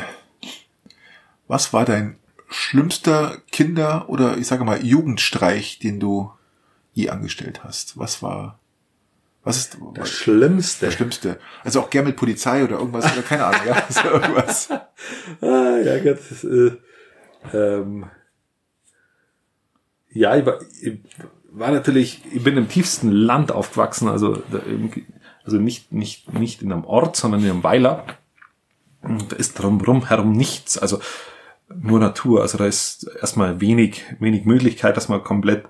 was war dein schlimmster Kinder- oder ich sage mal Jugendstreich, den du je angestellt hast? Was war, was ist das Schlimmste. Schlimmste? Also auch gern mit Polizei oder irgendwas, oder keine Ahnung, ja, so irgendwas. Ah, ja, Gott. Das, äh, ähm, ja, ich war, ich war natürlich, ich bin im tiefsten Land aufgewachsen, also, da, im- also nicht, nicht, nicht in einem Ort, sondern in einem Weiler. Und da ist drumherum herum nichts, also nur Natur. Also da ist erstmal wenig, wenig Möglichkeit, dass man komplett,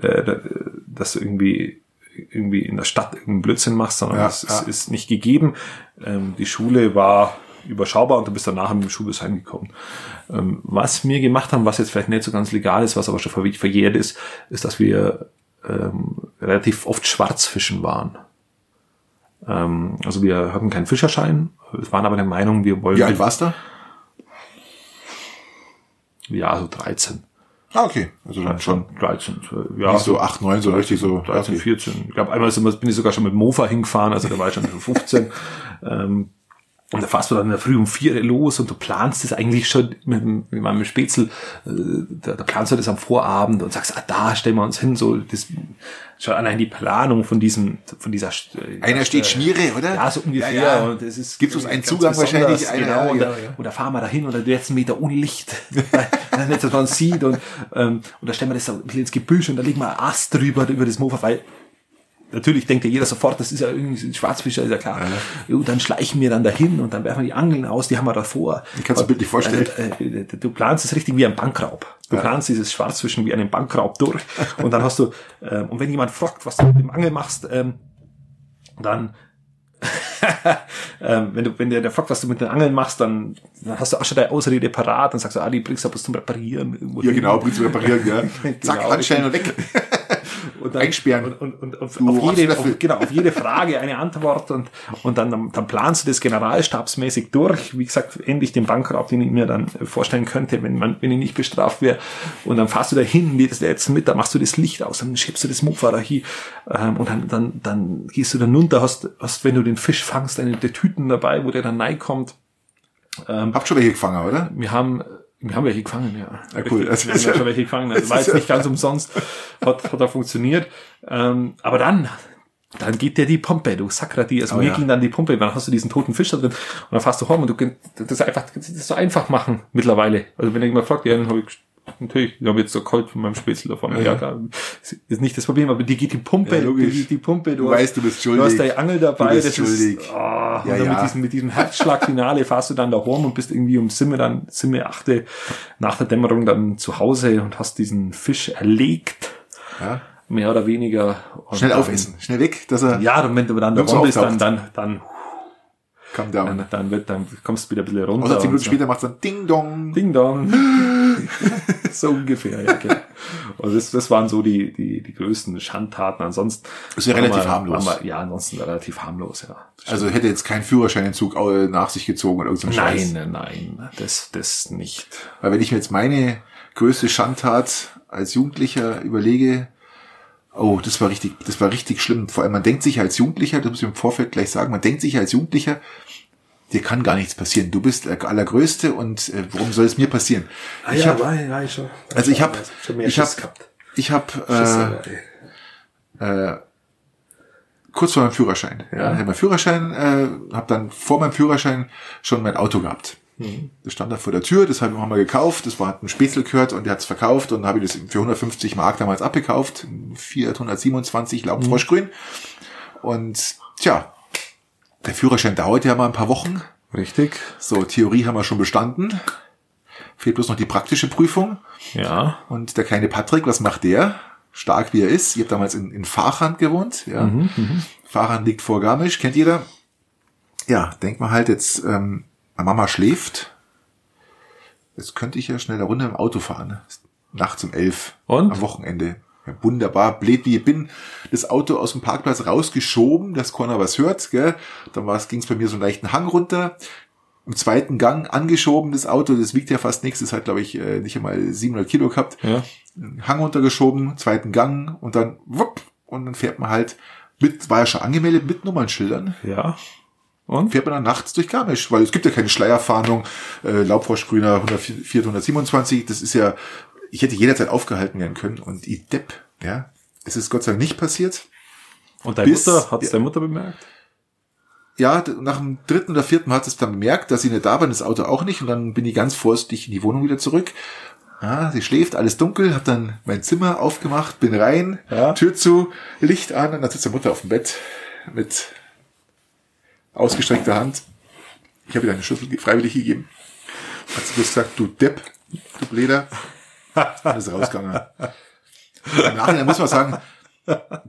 äh, da- dass du irgendwie irgendwie in der Stadt irgendeinen Blödsinn machst, sondern Ja, das ja. ist, ist nicht gegeben. Ähm, die Schule war überschaubar und du bist danach mit dem Schulbus heimgekommen. Ähm, was wir gemacht haben, was jetzt vielleicht nicht so ganz legal ist, was aber schon ver- verjährt ist, ist, dass wir ähm, relativ oft Schwarzfischen waren. Ähm, also wir hatten keinen Fischerschein, waren aber der Meinung, wir wollen Wie alt warst du? ja so 13. Ah, okay. Also dann schon. 13, äh, ja, Nicht so 8, 9, so richtig so. 13, okay. 14. Ich glaube, einmal bin ich sogar schon mit Mofa hingefahren, also da war ich schon so 15. ähm, und da fährst du dann in der Früh um vier los und du planst das eigentlich schon mit, mit meinem Spätzl, äh, da, da planst du das am Vorabend und sagst, ah, da stellen wir uns hin, so, das, schon allein die Planung von diesem, von dieser, äh, Einer steht Schmiere, oder? ja, so ungefähr. Ja, ja. Und es ist Gibt's uns einen Zugang wahrscheinlich? Genau. ja, und, da, und da fahren wir dahin und da letzten Meter ohne Licht. weil dann nicht, dass man es sieht. Und, ähm, und da stellen wir das so ein bisschen ins Gebüsch und da legen wir einen Ast drüber, über das Mofa, weil Natürlich denkt ja jeder sofort, das ist ja irgendwie ein Schwarzfischer, ist ja klar. Und dann schleichen wir dann dahin und dann werfen wir die Angeln aus, die haben wir davor. Ich kann's mir bildlich vorstellen. Äh, äh, Du planst es richtig wie ein Bankraub. Du planst dieses Schwarzfischen wie einen Bankraub durch. Und dann hast du, ähm, und wenn jemand fragt, was du mit dem Angel machst, ähm, dann ähm, wenn du, wenn der, der fragt, was du mit den Angeln machst, dann, dann hast du auch schon deine Ausrede parat, dann sagst du, ah, die bringst du bloß zum Reparieren. irgendwo Ja, hin. genau, bringst du reparieren, ja. Zack, Genau, Handschellen und weg. Und dann, Einsperren. Und, und, und auf, Du auf, jede, auf, genau, auf jede Frage eine Antwort und, und dann, dann planst du das generalstabsmäßig durch. Wie gesagt, endlich den Bankraub, den ich mir dann vorstellen könnte, wenn man, wenn ich nicht bestraft wäre. Und dann fahrst du da hin, das letzten Mittag machst du das Licht aus, dann schiebst du das Mofa da hin, ähm, und dann, dann, dann gehst du dann runter, hast, hast, wenn du den Fisch fangst, eine der Tüten dabei, wo der dann reinkommt. Habt schon welche gefangen, oder? Wir haben, wir haben welche gefangen, ja. Ja, cool. Richtig, Wir haben ja schon welche gefangen. Das war jetzt nicht ganz umsonst. Hat, hat er funktioniert. Ähm, aber dann, dann geht dir die Pumpe, du Sakrati. Also Oh, mir ja. ging dann die Pumpe, dann hast du diesen toten Fisch da drin und dann fährst du home und du kannst das einfach, das ist so einfach machen mittlerweile. Also wenn jemand fragt, ja, dann habe ich Natürlich, ich habe jetzt so kalt von meinem Spätzle davon. Ja, klar, ist nicht das Problem, aber die geht die Pumpe, Ja, die, die Pumpe, du, Du weißt, du bist schuldig. Du hast deine Angel dabei, Du bist das schuldig. ist, oh, und Ja, ja. mit diesem, mit diesem Herzschlagfinale fahrst du dann da home und bist irgendwie um Simme dann, Simme achte nach der Dämmerung dann zu Hause und hast diesen Fisch erlegt, Ja. mehr oder weniger. Und Schnell aufessen, schnell weg, dass er. Ja, und wenn du dann da Nirgends rum bist, dann, dann, dann, Come down. Dann, dann, wird, dann kommst du wieder ein bisschen runter. Und zehn Minuten so. später macht's dann Ding Dong. Ding Dong. so ungefähr, ja, genau. Und das, das waren so die, die, die größten Schandtaten. Ansonsten. Ist ja relativ wir- harmlos. wir- ja, ansonsten relativ harmlos, ja. Also hätte jetzt kein Führerscheinentzug äh, nach sich gezogen oder irgendein Scheiß. Nein, nein, das, das nicht. Weil wenn ich mir jetzt meine größte Schandtat als Jugendlicher überlege, oh, das war richtig, das war richtig schlimm. Vor allem, man denkt sich als Jugendlicher, das muss ich im Vorfeld gleich sagen, man denkt sich als Jugendlicher, dir kann gar nichts passieren. Du bist der Allergrößte und äh, warum soll es mir passieren? ich hab, war, war ich schon. also ich habe, ich habe, ich habe äh, äh, kurz vor meinem Führerschein. Ja, ich habe meinen Führerschein, äh, habe dann vor meinem Führerschein schon mein Auto gehabt. Das stand da vor der Tür, das habe ich mal gekauft, das war hat ein Spätzle gehört und der hat's verkauft und habe ich das für 150 Mark damals abgekauft, ein Fiat 127 Laubfroschgrün. Und tja, der Führerschein dauert ja mal ein paar Wochen. Richtig. So, Theorie haben wir schon bestanden. Fehlt bloß noch die praktische Prüfung. Ja. Und der kleine Patrick, was macht der? Stark wie er ist. Ihr habt damals in, in Fahrhand gewohnt. Ja. Mhm, Fahrhand liegt vor Garmisch, kennt jeder. Ja, denkt man halt jetzt, ähm, Mama schläft. Jetzt könnte ich ja schnell eine Runde im Auto fahren. Nachts um elf. Und? Am Wochenende. Ja, wunderbar, blöd wie ich bin, das Auto aus dem Parkplatz rausgeschoben, dass keiner was hört, gell. Dann ging es bei mir so einen leichten Hang runter. Im zweiten Gang angeschoben, das Auto, das wiegt ja fast nichts, das hat, glaube ich, äh, nicht einmal 700 Kilo gehabt. Ja. Hang runtergeschoben, zweiten Gang und dann wupp, und dann fährt man halt mit, war ja schon angemeldet mit Nummernschildern, Ja. Und? fährt man dann nachts durch Garmisch, weil es gibt ja keine Schleierfahndung, äh, Laubfroschgrüner 104, 127, das ist ja, ich hätte jederzeit aufgehalten werden können und i Depp, ja, es ist Gott sei Dank nicht passiert. Und deine Bis- Mutter, hat's ja. deine Mutter bemerkt? Ja, nach dem dritten oder vierten Mal hat es dann bemerkt, dass sie nicht da war, das Auto auch nicht und dann bin ich ganz vorsichtig in die Wohnung wieder zurück. Ah, sie schläft, alles dunkel, hab dann mein Zimmer aufgemacht, bin rein, Ja. Tür zu, Licht an und dann sitzt der Mutter auf dem Bett mit ausgestreckter Hand. Ich habe ihr eine Schlüssel freiwillig gegeben. Hat sie bloß gesagt, du Depp, du Bläder. Und ist rausgegangen. Im Nachhinein muss man sagen,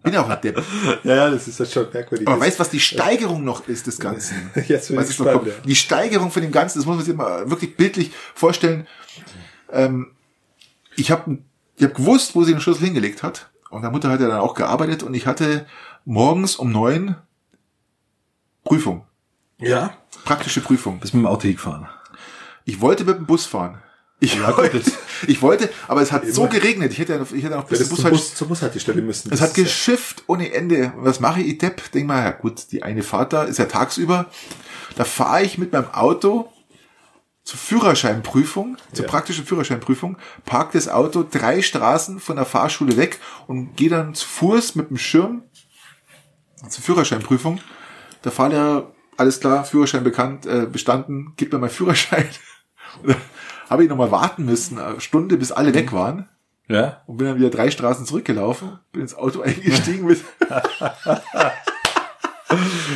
bin ja auch ein Depp. Ja, ja, das ist ja schon merkwürdig. Aber weißt du, was die Steigerung noch ist des Ganzen? Jetzt bin Was ich gespannt, ja. Die Steigerung von dem Ganzen, das muss man sich mal wirklich bildlich vorstellen. Ähm, ich habe ich hab gewusst, wo sie den Schlüssel hingelegt hat. Und meine Mutter hat ja dann auch gearbeitet und ich hatte morgens um neun Prüfung. Ja. Praktische Prüfung. Bist mit dem Auto hingefahren. Ich wollte mit dem Bus fahren. Ich, wollte, ich wollte, aber es hat so geregnet. Ich hätte, ja- ich hätte noch bis Das zum Bus, Bus, zur Bushaltestelle müssen. Es Das hat geschifft ohne Ende. Was mache ich, Depp? Denk mal, ja gut, die eine Fahrt da ist ja tagsüber. Da fahre ich mit meinem Auto zur Führerscheinprüfung, zur Ja. praktischen Führerscheinprüfung, park das Auto drei Straßen von der Fahrschule weg und gehe dann zu Fuß mit dem Schirm zur Führerscheinprüfung. Der Fahrlehrer, alles klar, Führerschein bekannt, äh, bestanden, gib mir meinen Führerschein. Habe ich nochmal warten müssen, eine Stunde, bis alle weg waren ja. und bin dann wieder drei Straßen zurückgelaufen, bin ins Auto eingestiegen mit.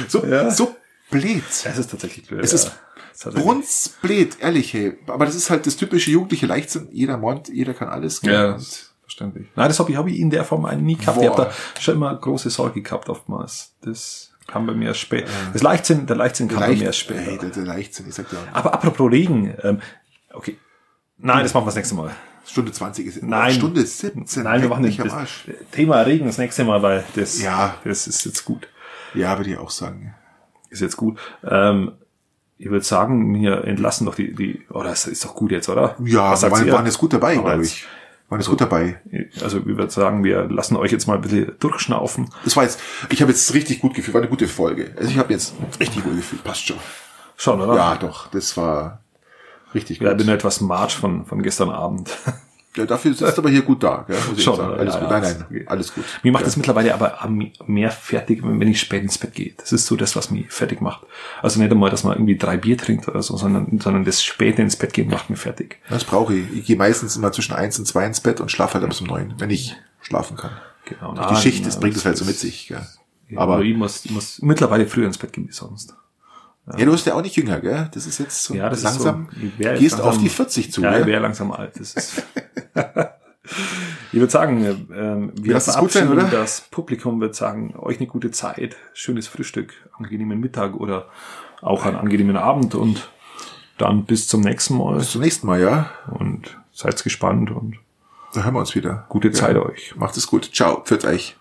so, Ja. so blöd. Das ist tatsächlich blöd. Es ja. ist Brunzblöd, ehrlich, hey. Aber das ist halt das typische jugendliche Leichtsinn. Jeder Mond, jeder kann alles. gell? Ja, verständlich. Nein, das habe ich, hab ich in der Form nie gehabt. Boah. Ich habe da schon immer große Sorge gehabt oftmals. Das kam bei mir erst spät. Das Leichtsinn, der Leichtsinn kam bei mir erst Leicht, später. hey, der, der Leichtsinn, ich sag dir, Aber apropos Regen, ähm, okay. Nein, das machen wir das nächste Mal. Stunde 20 ist Nein. Stunde 17. Nein, wir machen nicht das Arsch. Thema Regen das nächste Mal, weil das, Ja. das ist jetzt gut. Ja, würde ich auch sagen. Ist jetzt gut. Ähm, ich würde sagen, wir entlassen doch die, die, oder das ist doch gut jetzt, oder? Ja, wir waren, waren jetzt gut dabei, glaube jetzt- ich. Waren jetzt gut dabei. Also ich würde sagen, wir lassen euch jetzt mal ein bisschen durchschnaufen. Das war jetzt, ich habe jetzt richtig gut gefühlt, war eine gute Folge. Also ich habe jetzt richtig gut gefühlt, passt schon. Schon, oder? Ja, doch, das war richtig Ja, ich gut. bin etwas March von, von gestern Abend. Ja, dafür sitzt aber hier gut da, gell? Muss Schon? Alles Ja, gut. ja, Nein, nein, alles gut. Mir macht ja. das mittlerweile aber mehr fertig, wenn ich spät ins Bett gehe. Das ist so das, was mich fertig macht. Also nicht einmal, dass man irgendwie drei Bier trinkt oder so, sondern, sondern das späte ins Bett gehen macht mich fertig. Das brauche ich. Ich gehe meistens immer zwischen eins und zwei ins Bett und schlafe halt bis um neun, wenn ich schlafen kann. Genau. Durch die Schicht, das bringt es halt so mit sich, gell? Aber Aber, ich muss, ich muss mittlerweile früher ins Bett gehen wie sonst. Ja, du bist ja auch nicht jünger, gell? Das ist jetzt so Ja, das langsam, ist so. Gehst langsam- auf die 40 zu, Ja, gell? wäre langsam alt. Das ist ich würde sagen, ähm, wir verabschieden oder? das Publikum wird sagen, euch eine gute Zeit, schönes Frühstück, angenehmen Mittag oder auch einen angenehmen Abend und dann bis zum nächsten Mal. Bis zum nächsten Mal, ja. Und seid gespannt und Da hören wir uns wieder. gute Zeit euch. Macht es gut. Ciao. Pfiat euch.